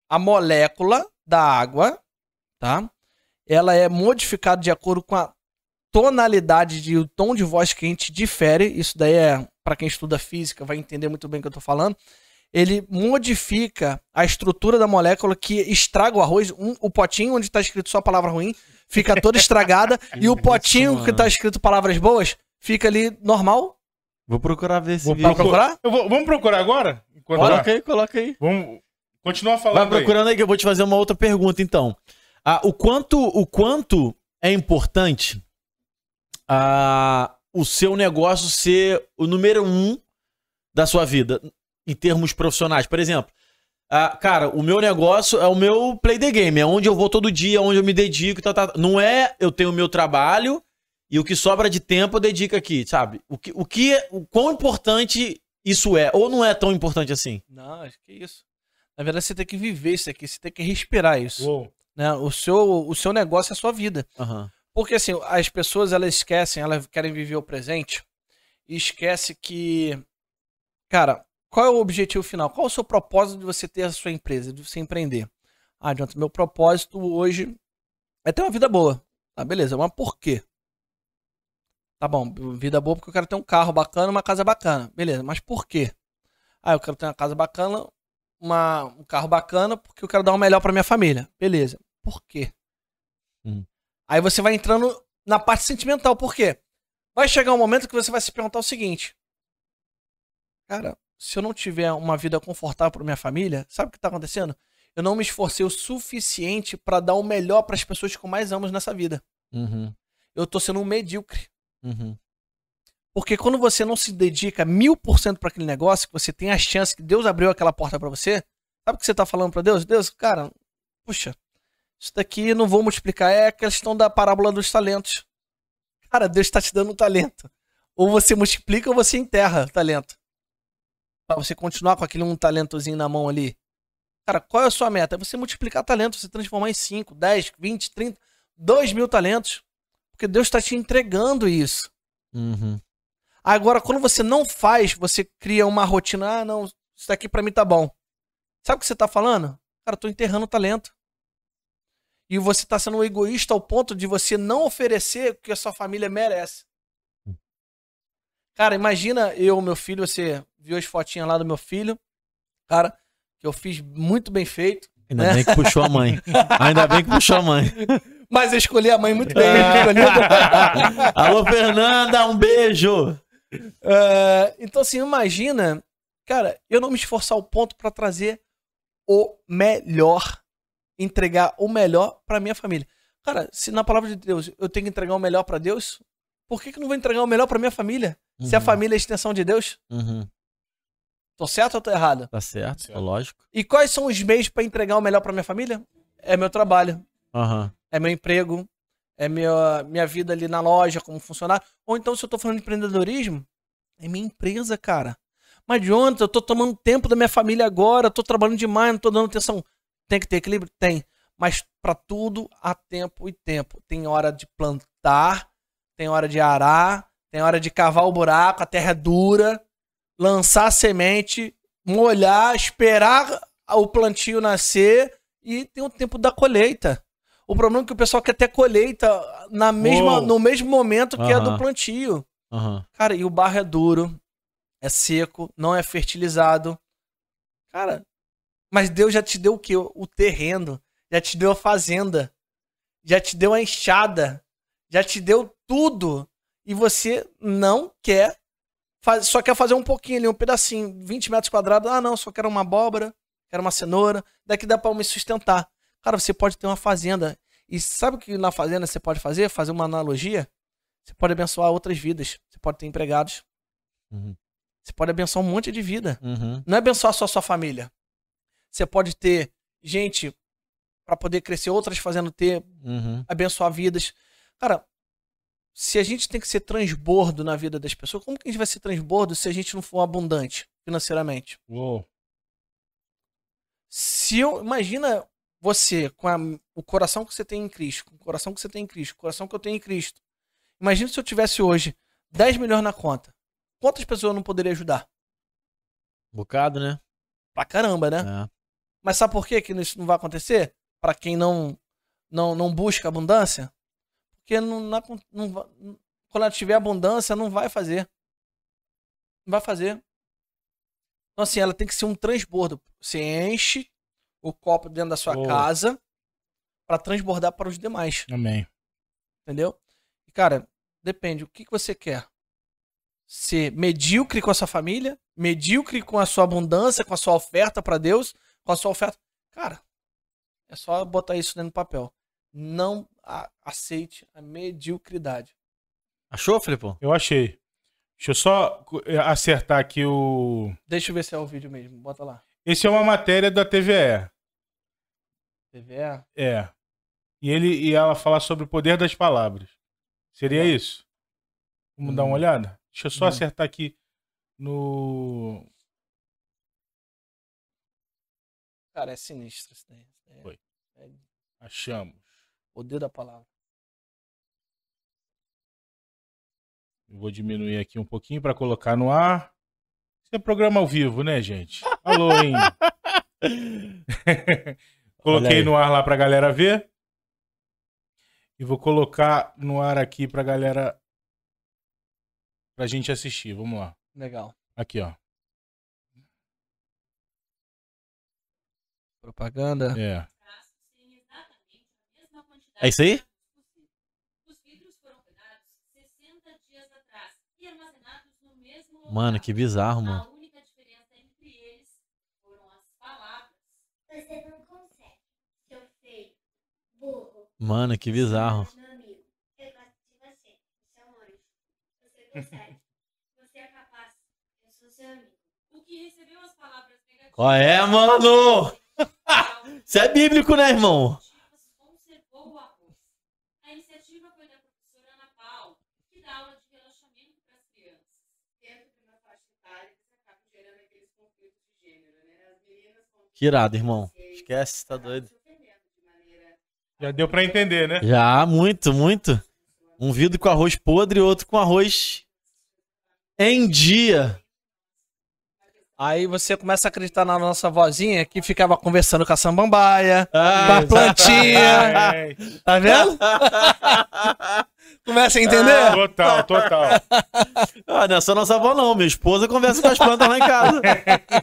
a molécula da água, tá? Ela é modificada de acordo com a tonalidade de o tom de voz que a gente difere. Isso daí é para quem estuda física vai entender muito bem o que eu tô falando. Ele modifica a estrutura da molécula que estraga o arroz. Um- o potinho onde tá escrito só palavra ruim fica toda estragada (laughs) e o potinho que mano. tá escrito palavras boas fica ali normal. Vou procurar ver esse Vou vídeo. procurar? Eu vou- vamos procurar agora? Enquanto Coloca aí, coloca aí. Vamos continuar falando Vai aí. procurando aí que eu vou te fazer uma outra pergunta, então. Ah, o, quanto, o quanto é importante ah, o seu negócio ser o número um da sua vida, em termos profissionais? Por exemplo, ah, cara, o meu negócio é o meu play the game, é onde eu vou todo dia, onde eu me dedico, tá, tá. não é eu tenho o meu trabalho e o que sobra de tempo eu dedico aqui, sabe? O que, o que é, o quão importante isso é, ou não é tão importante assim? Não, acho que é isso. Na verdade, você tem que viver isso aqui, você tem que respirar isso. Uou. Né? O, seu, o seu negócio é a sua vida. Aham. Porque assim, as pessoas elas esquecem, elas querem viver o presente e esquece que, cara, qual é o objetivo final? Qual é o seu propósito de você ter a sua empresa, de você empreender? Ah, adianta, meu propósito hoje é ter uma vida boa. Tá, beleza, mas por quê? Tá bom, vida boa porque eu quero ter um carro bacana, uma casa bacana. Beleza, mas por quê? Ah, eu quero ter uma casa bacana, uma, um carro bacana porque eu quero dar o melhor pra minha família. Beleza. Por quê? Hum. Aí você vai entrando na parte sentimental. Por quê? Vai chegar um momento que você vai se perguntar o seguinte: Cara, se eu não tiver uma vida confortável para minha família, sabe o que tá acontecendo? Eu não me esforcei o suficiente para dar o melhor para as pessoas que eu mais amo nessa vida. Uhum. Eu tô sendo um medíocre. Uhum. Porque quando você não se dedica mil por cento para aquele negócio, que você tem a chance que Deus abriu aquela porta para você, sabe o que você tá falando para Deus? Deus, cara, puxa, isso daqui não vou multiplicar. É a questão da parábola dos talentos. Cara, Deus está te dando um talento. Ou você multiplica ou você enterra o talento. Pra você continuar com aquele um talentozinho na mão ali. Cara, qual é a sua meta? É você multiplicar talento, você transformar em 5, 10, 20, 30, 2 mil talentos. Porque Deus está te entregando isso. Uhum. Agora, quando você não faz, você cria uma rotina. Ah, não, isso daqui pra mim tá bom. Sabe o que você tá falando? Cara, eu tô enterrando o talento. E você tá sendo egoísta ao ponto de você não oferecer o que a sua família merece. Cara, imagina eu, meu filho, você viu as fotinhas lá do meu filho. Cara, que eu fiz muito bem feito. Ainda bem que puxou a mãe. (laughs) Ainda bem que puxou a mãe. (laughs) Mas eu escolhi a mãe muito bem escolhida. (laughs) Alô, Fernanda, um beijo. É, então, assim, imagina, cara, eu não me esforçar ao ponto pra trazer o melhor, entregar o melhor pra minha família. Cara, se na palavra de Deus eu tenho que entregar o melhor pra Deus, por que, que eu não vou entregar o melhor pra minha família? Se a Uhum. família é a extensão de Deus, Uhum. tô certo ou tô errado? Tá certo, Certo. lógico. E quais são os meios pra entregar o melhor pra minha família? É meu trabalho, Aham. É meu emprego, é minha, minha vida ali na loja, como funcionário. Ou então, se eu tô falando de empreendedorismo, é minha empresa, cara. Mas de onde? Eu tô tomando tempo da minha família agora, tô trabalhando demais, não tô dando atenção. Tem que ter equilíbrio? Tem. Mas pra tudo há tempo e tempo. Tem hora de plantar, tem hora de arar, tem hora de cavar o buraco, a terra é dura, lançar a semente, molhar, esperar o plantio nascer e tem o tempo da colheita. O problema é que o pessoal quer ter colheita na mesma, Uou. no mesmo momento que é Aham. do plantio. Aham. Cara, e o barro é duro, é seco, não é fertilizado. Cara, mas Deus já te deu o quê? O terreno, já te deu a fazenda, já te deu a enxada, já te deu tudo. E você não quer, faz- só quer fazer um pouquinho ali, um pedacinho, 20 metros quadrados. Ah, não, só quero uma abóbora, quero uma cenoura, daqui dá pra eu me sustentar. Cara, você pode ter uma fazenda. E sabe o que na fazenda você pode fazer? Fazer uma analogia? Você pode abençoar outras vidas. Você pode ter empregados. Uhum. Você pode abençoar um monte de vida. Uhum. Não é abençoar só a sua família. Você pode ter gente para poder crescer, outras fazendo ter, Uhum. abençoar vidas. Cara, se a gente tem que ser transbordo na vida das pessoas, como que a gente vai ser transbordo se a gente não for abundante financeiramente? Uou. Se eu. Imagina você, com a- o coração que você tem em Cristo, com o coração que você tem em Cristo, com o coração que eu tenho em Cristo. Imagina se eu tivesse hoje 10 milhões na conta. Quantas pessoas eu não poderia ajudar? Bocado, né? Pra caramba, né? É. Mas sabe por que que isso não vai acontecer? Pra quem não, não, não busca abundância? Porque não, não, não quando ela tiver abundância, não vai fazer. Não vai fazer. Então, assim, ela tem que ser um transbordo. Você enche o copo dentro da sua Boa. casa pra transbordar para os demais. Amém. Entendeu? E, cara, depende. O que, que você quer? Ser medíocre com a sua família? Medíocre com a sua abundância, com a sua oferta pra Deus? Com a sua oferta. Cara, é só botar isso dentro do papel. Não a- aceite a mediocridade. Achou, Felipão? Eu achei. Deixa eu só eh, acertar aqui o. Deixa eu ver se é o vídeo mesmo. Bota lá. Esse é uma matéria da TVE. TVE. É. E ele e ela fala sobre o poder das palavras. Seria Legal. isso? Vamos dar Hum. uma olhada? Deixa eu só Hum. acertar aqui no. Cara, é sinistro isso daí. É, Foi. é Achamos. poder da palavra. Eu vou diminuir aqui um pouquinho para colocar no ar. Isso é programa ao vivo, né, gente? Alô, hein? (laughs) Coloquei no ar lá pra galera ver. E vou colocar no ar aqui pra galera. Pra gente assistir. Vamos lá. Legal. Aqui, ó. Propaganda. É. É isso aí? Mano, que bizarro, mano. A única diferença entre eles foram as palavras. Você não consegue. Seu feio. Burro. Mano, que bizarro. Meu amigo. Eu gosto de você. Você é um anjo. Você consegue. Você é capaz. Eu sou seu amigo. O que recebeu as palavras negativas Qual é, mano? Isso (laughs) é bíblico, né, irmão? conservou o arroz. A iniciativa foi da professora Ana Paula, que dá aula de relaxamento para as crianças. Dentro de uma faixa etária, eles acabam gerando aqueles conflitos de gênero, né? As meninas vão Que irado, irmão. Esquece, tá doido. Já deu pra entender, né? Já, muito, muito. Um vidro com arroz podre e outro com arroz em dia. Aí você começa a acreditar na nossa vozinha que ficava conversando com a samambaia, com Ah, a plantinha. É, Tá vendo? (laughs) Começa a entender? total, total. (laughs) ah, não é só nossa avó, não. Minha esposa conversa com as plantas lá em casa.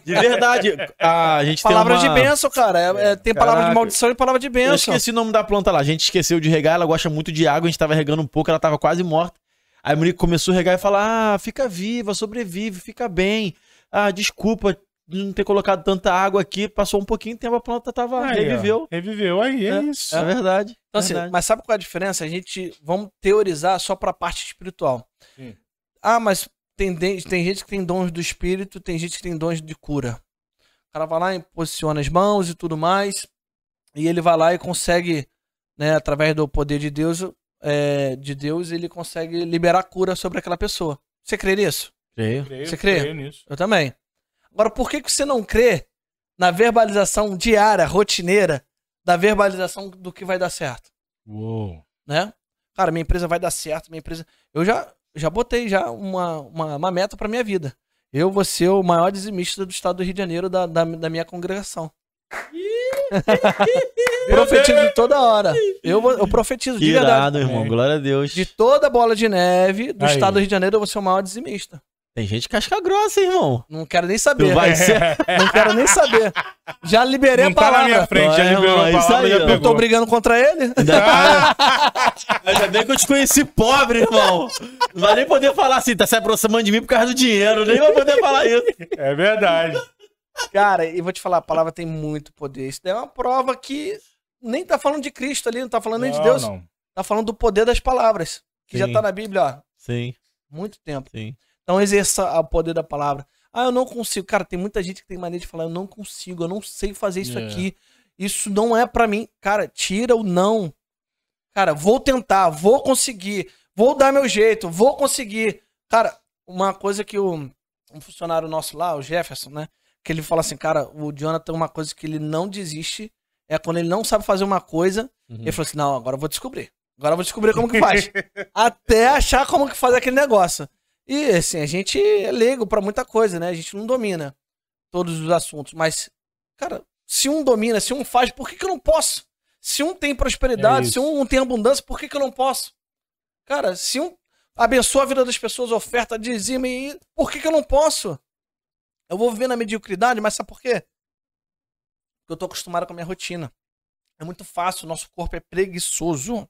De verdade. A gente Palavra tem uma... de bênção, cara. É- é- tem palavra de Caraca. maldição e palavra de Eu bênção. esqueci o nome da planta lá. A gente esqueceu de regar, ela gosta muito de água, a gente tava regando um pouco, ela tava quase morta. Aí a Monique começou a regar e falar: Ah, fica viva, sobrevive, fica bem. Ah, desculpa de não ter colocado tanta água aqui. Passou um pouquinho de tempo, a planta tava. Aí, ó. reviveu. Reviveu, aí, é, É, isso. É verdade. Então, assim, verdade. mas sabe qual é a diferença? A gente vamos teorizar só pra parte espiritual. Sim. Ah, mas tem, de- tem gente que tem dons do espírito, tem gente que tem dons de cura. O cara vai lá e posiciona as mãos e tudo mais, e ele vai lá e consegue, né, através do poder de Deus, é, de Deus, ele consegue liberar cura sobre aquela pessoa. Você crê nisso? Creio. Creio, Você crê? creio nisso. Eu também. Agora, por que, que você não crê na verbalização diária, rotineira, da verbalização do que vai dar certo? Uou. né? Cara, minha empresa vai dar certo, minha empresa. Eu já, já botei já uma, uma, uma meta pra minha vida. Eu vou ser o maior dizimista do estado do Rio de Janeiro da, da, da minha congregação. (laughs) profetizo toda hora. Eu, vou- eu profetizo de verdade. Irado, irmão. É. Glória a Deus. De toda a bola de neve do Aí. estado do Rio de Janeiro, eu vou ser o maior dizimista. Tem gente casca grossa, irmão. Não quero nem Tu saber. vai (laughs) ser. Não quero nem saber. Já liberei Não a tá na palavra. minha frente, já Vai, liberou irmão, a é palavra, aí, já. Não tô brigando contra ele. (laughs) (laughs) Ainda bem que eu te conheci pobre, irmão. Não vai nem poder falar assim, tá se aproximando de mim por causa do dinheiro. Nem vai poder falar isso. É verdade. Cara, e vou te falar, a palavra tem muito poder. Isso daí é uma prova que nem tá falando de Cristo ali, não tá falando nem de Deus. não. Tá falando do poder das palavras. Que já Sim. tá na Bíblia, ó, Sim, muito tempo. sim. Então exerça o poder da palavra. Ah, eu não consigo. Cara, tem muita gente que tem maneira de falar, eu não consigo, eu não sei fazer isso É. aqui. Isso não é pra mim. Cara, tira o não. Cara, vou tentar, vou conseguir, vou dar meu jeito, vou conseguir. Cara, uma coisa que o um funcionário nosso lá, o Jefferson, né? Que ele fala assim, cara, o Jonathan, uma coisa que ele não desiste é quando ele não sabe fazer uma coisa, Uhum. ele falou assim, não, agora eu vou descobrir. Agora eu vou descobrir como que faz. (laughs) Até achar como que faz aquele negócio. E assim, a gente é leigo pra muita coisa, né? A gente não domina todos os assuntos. Mas, cara, se um domina, se um faz, por que, que eu não posso? Se um tem É prosperidade, se isso. um tem abundância, por que, que eu não posso? Cara, se um abençoa a vida das pessoas, oferta, dizima, e por que, que eu não posso? Eu vou viver na mediocridade, mas sabe por quê? Porque eu tô acostumado com a minha rotina. É muito fácil, nosso corpo é preguiçoso.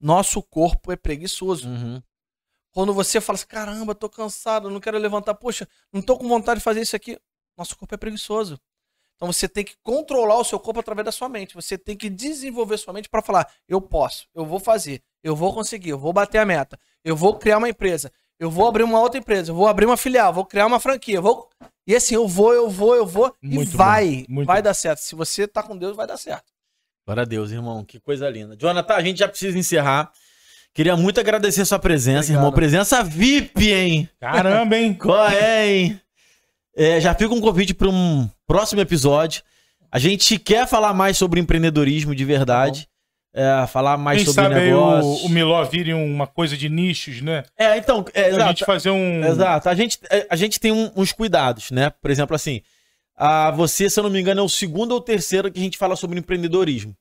Nosso corpo é preguiçoso. Uhum. Quando você fala assim, caramba, tô cansado, não quero levantar, poxa, não tô com vontade de fazer isso aqui. Nosso corpo é preguiçoso. Então você tem que controlar o seu corpo através da sua mente. Você tem que desenvolver sua mente para falar, eu posso, eu vou fazer, eu vou conseguir, eu vou bater a meta, eu vou criar uma empresa, eu vou abrir uma outra empresa, eu vou abrir uma filial, eu vou criar uma franquia, eu vou e assim, eu vou, eu vou, eu vou Muito e vai, bom, vai bom. dar certo. Se você tá com Deus, vai dar certo. Glória a Deus, irmão. Que coisa linda. Jonathan, a gente já precisa encerrar. Queria muito agradecer sua presença, Obrigado. irmão. Presença VIP, hein? Caramba, hein? (laughs) Qual é, hein? É, já fica um convite para um próximo episódio. A gente quer falar mais sobre empreendedorismo de verdade. É, falar mais Quem sobre sabe negócios. o, o Miló vire uma coisa de nichos, né? É, então, é, a exato. gente fazer um. Exato. A gente, é, a gente tem um- uns cuidados, né? Por exemplo, assim, a você, se eu não me engano, é o segundo ou terceiro que a gente fala sobre empreendedorismo.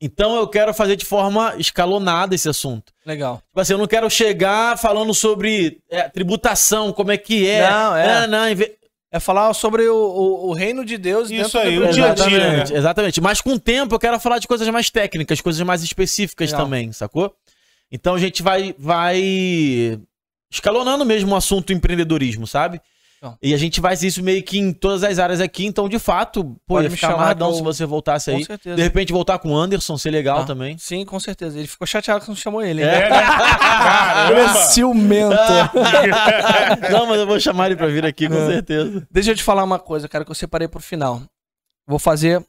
Então eu quero fazer de forma escalonada esse assunto. Legal. Tipo assim, eu não quero chegar falando sobre é, tributação, como é que é. Não, é. não, em ve- É falar sobre o, o, o reino de Deus Isso aí, do o dia a dia, Exatamente, né? exatamente. Mas com o tempo eu quero falar de coisas mais técnicas, coisas mais específicas Legal. também, sacou? Então a gente vai, vai escalonando mesmo o assunto empreendedorismo, sabe? Legal. E a gente faz isso meio que em todas as áreas aqui. Então, de fato, pô, Pode ia me ficar chamar amarradão eu- se você voltasse Com aí. certeza. De repente voltar com o Anderson, ser legal Tá. também. Sim, com certeza. Ele ficou chateado que não chamou ele. hein? É. (laughs) Né? Ele é ciumento. (laughs) Não, mas eu vou chamar ele pra vir aqui, com É. certeza. Deixa eu te falar uma coisa, cara, que eu separei pro final. Vou fazer.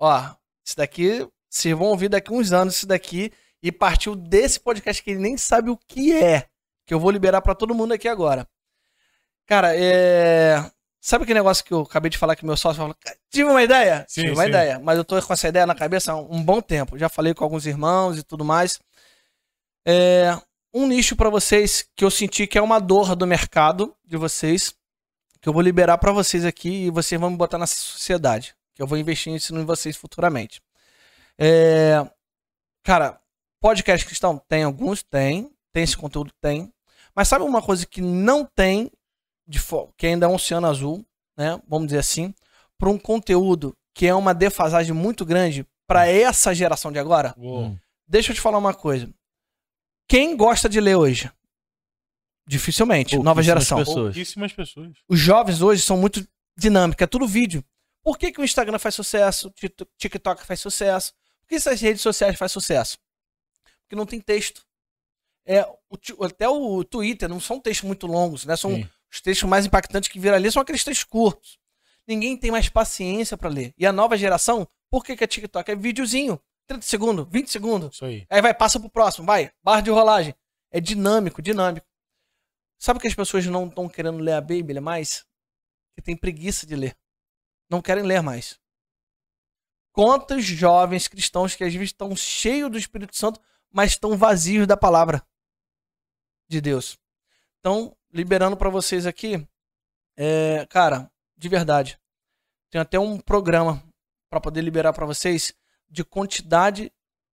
Ó, isso daqui. Vocês vão ouvir daqui uns anos isso daqui. E partiu desse podcast que ele nem sabe o que é. Que eu vou liberar pra todo mundo aqui agora. Cara, é. Sabe aquele negócio que eu acabei de falar que meu sócio falou? Tive uma ideia? Sim, Tive uma sim. ideia. Mas eu tô com essa ideia na cabeça há um bom tempo. Já falei com alguns irmãos e tudo mais. É, um nicho pra vocês que eu senti que é uma dor do mercado de vocês, que eu vou liberar pra vocês aqui e vocês vão me botar nessa sociedade, que eu vou investir nisso em vocês futuramente. É, cara, podcast cristão tem alguns, tem, tem esse conteúdo, tem, Mas sabe uma coisa que não tem, de que ainda é um oceano azul, né? Vamos dizer assim, para um conteúdo que é uma defasagem muito grande para essa geração de agora? Uou. Deixa eu te falar uma coisa. Quem gosta de ler hoje? Dificilmente. Nova geração. pessoas. Pouquíssimas pessoas. Os jovens hoje são muito dinâmicos, é tudo vídeo. Por que, que o Instagram faz sucesso, o Tik- TikTok faz sucesso? Por que essas redes sociais fazem sucesso? Porque não tem texto. É, o até o Twitter não são textos muito longos, né? São Sim. Os textos mais impactantes que viralizam são aqueles textos curtos. Ninguém tem mais paciência para ler. E a nova geração, por que, que é TikTok? É videozinho. 30 segundos, 20 segundos. Isso aí. Aí vai, passa pro próximo, vai. Barra de rolagem. É dinâmico, dinâmico. Sabe que as pessoas não estão querendo ler a Bíblia mais? Que tem preguiça de ler. Não querem ler mais. Quantos jovens cristãos que às vezes estão cheios do Espírito Santo, mas estão vazios da palavra de Deus. Então, liberando para vocês aqui, é, cara, de verdade, tem até um programa para poder liberar para vocês de quantidade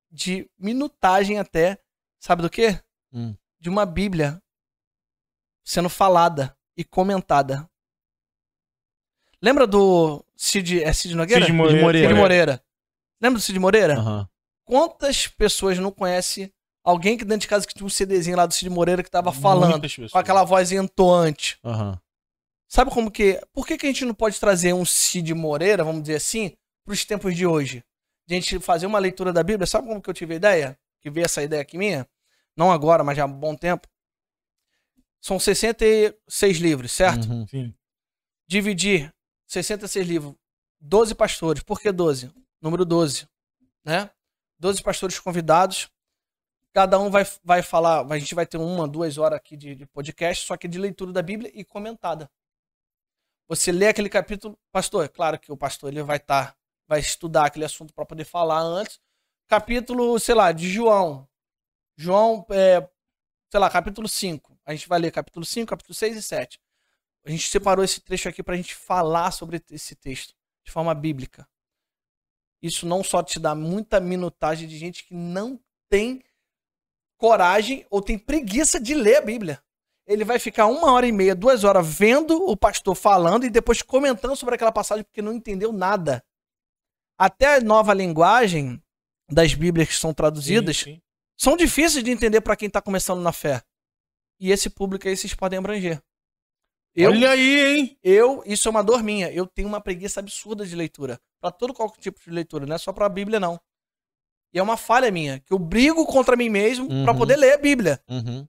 de minutagem até, sabe do quê? Hum. De uma Bíblia sendo falada e comentada. Lembra do Cid, é Cid Nogueira? Cid Moreira. Moreira. Cid Moreira. Lembra do Cid Moreira? Aham. Quantas pessoas não conhecem alguém que dentro de casa que tinha um CDzinho lá do Cid Moreira que tava falando com aquela voz entoante? Aham. Sabe como que. Por que, que a gente não pode trazer um Cid Moreira, vamos dizer assim, para os tempos de hoje? De a gente fazer uma leitura da Bíblia. Sabe como que eu tive a ideia? Que veio essa ideia aqui minha? Não agora, mas já há um bom tempo. São 66 livros, certo? Uhum. Sim. Dividir 66 livros. 12 pastores. Por que 12? Número 12. Né? 12 pastores convidados. Cada um vai, vai falar. A gente vai ter uma, duas horas aqui de, de podcast, só que de leitura da Bíblia e comentada. Você lê aquele capítulo, pastor, é claro que o pastor ele vai estar, vai estudar aquele assunto para poder falar antes. Capítulo, sei lá, de João. João, é, sei lá, capítulo 5. A gente vai ler capítulo 5, capítulo 6 e 7. A gente separou esse trecho aqui para a gente falar sobre esse texto de forma bíblica. Isso não só te dá muita minutagem de gente que não tem coragem ou tem preguiça de ler a Bíblia. Ele vai ficar uma hora e meia, duas horas vendo o pastor falando e depois comentando sobre aquela passagem porque não entendeu nada. Até a nova linguagem das Bíblias que são traduzidas Sim, sim. são difíceis de entender para quem está começando na fé. E esse público aí vocês podem abranger. Eu, Olha aí, hein? eu, isso é uma dor minha. Eu tenho uma preguiça absurda de leitura. Para todo qualquer tipo de leitura, não é só para a Bíblia, não. E é uma falha minha, que eu brigo contra mim mesmo para Uhum. poder ler a Bíblia. Uhum.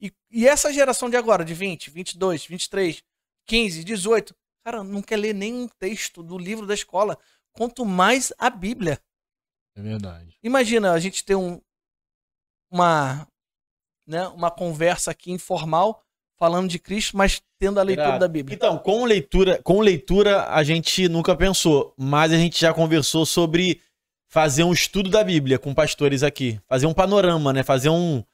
E, e essa geração de agora, de 20, 22, 23, 15, 18, cara, não quer ler nenhum texto do livro da escola, quanto mais a Bíblia. É verdade. Imagina a gente ter um, uma, né, uma conversa aqui informal falando de Cristo, mas tendo a leitura Irado. da Bíblia. Então, com leitura, com leitura a gente nunca pensou, mas a gente já conversou sobre fazer um estudo da Bíblia com pastores aqui, fazer um panorama, né? Fazer um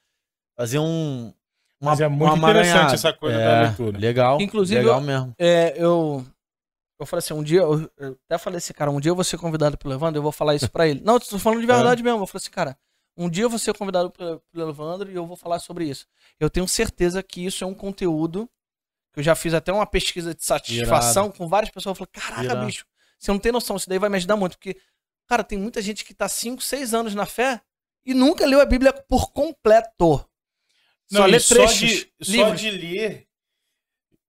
fazer um uma, Mas é muito uma interessante amaranhada. essa coisa É, da leitura. Legal. Inclusive, legal eu- mesmo. É, eu eu falei assim, um dia, eu, eu até falei assim, cara, um dia eu vou ser convidado pelo Evandro, eu vou falar isso pra ele. Não, eu tô falando de (laughs) verdade mesmo. Eu falei assim, cara, um dia eu vou ser convidado pelo, pelo Evandro e eu vou falar sobre isso. Eu tenho certeza que isso é um conteúdo que eu já fiz até uma pesquisa de satisfação com várias pessoas. Eu falei, caraca, Irado. bicho, você não tem noção, isso daí vai me ajudar muito, porque, cara, tem muita gente que tá 5, 6 anos na fé e nunca leu a Bíblia por completo. Não, só lê só trechos, de, só livros. de ler,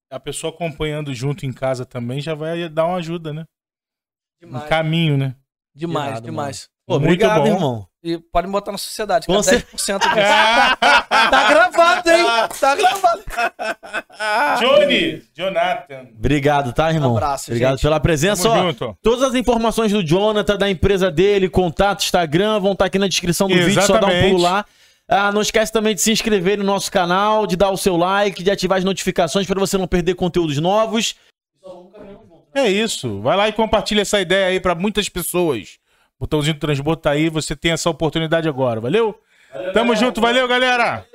a pessoa acompanhando junto em casa também já vai dar uma ajuda, né? Um Demais, caminho, né? demais, Irado, demais. Pô, Muito obrigado, bom. irmão. E pode me botar na sociedade, que é 10% (laughs) disso. Tá gravado, hein? Tá gravado. Johnny! Jonathan. Obrigado, tá, irmão? Um abraço, Obrigado gente. pela presença. Tamo Ó, junto. Todas as informações do Jonathan, da empresa dele, contato, Instagram, vão estar aqui na descrição do vídeo, só dá um Exatamente. pulo lá. Ah, não esquece também de se inscrever no nosso canal, de dar o seu like, de ativar as notificações para você não perder conteúdos novos. É isso. Vai lá e compartilha essa ideia aí pra muitas pessoas. Botãozinho do transbordo tá aí, você tem essa oportunidade agora. Valeu? Tamo junto, valeu, galera!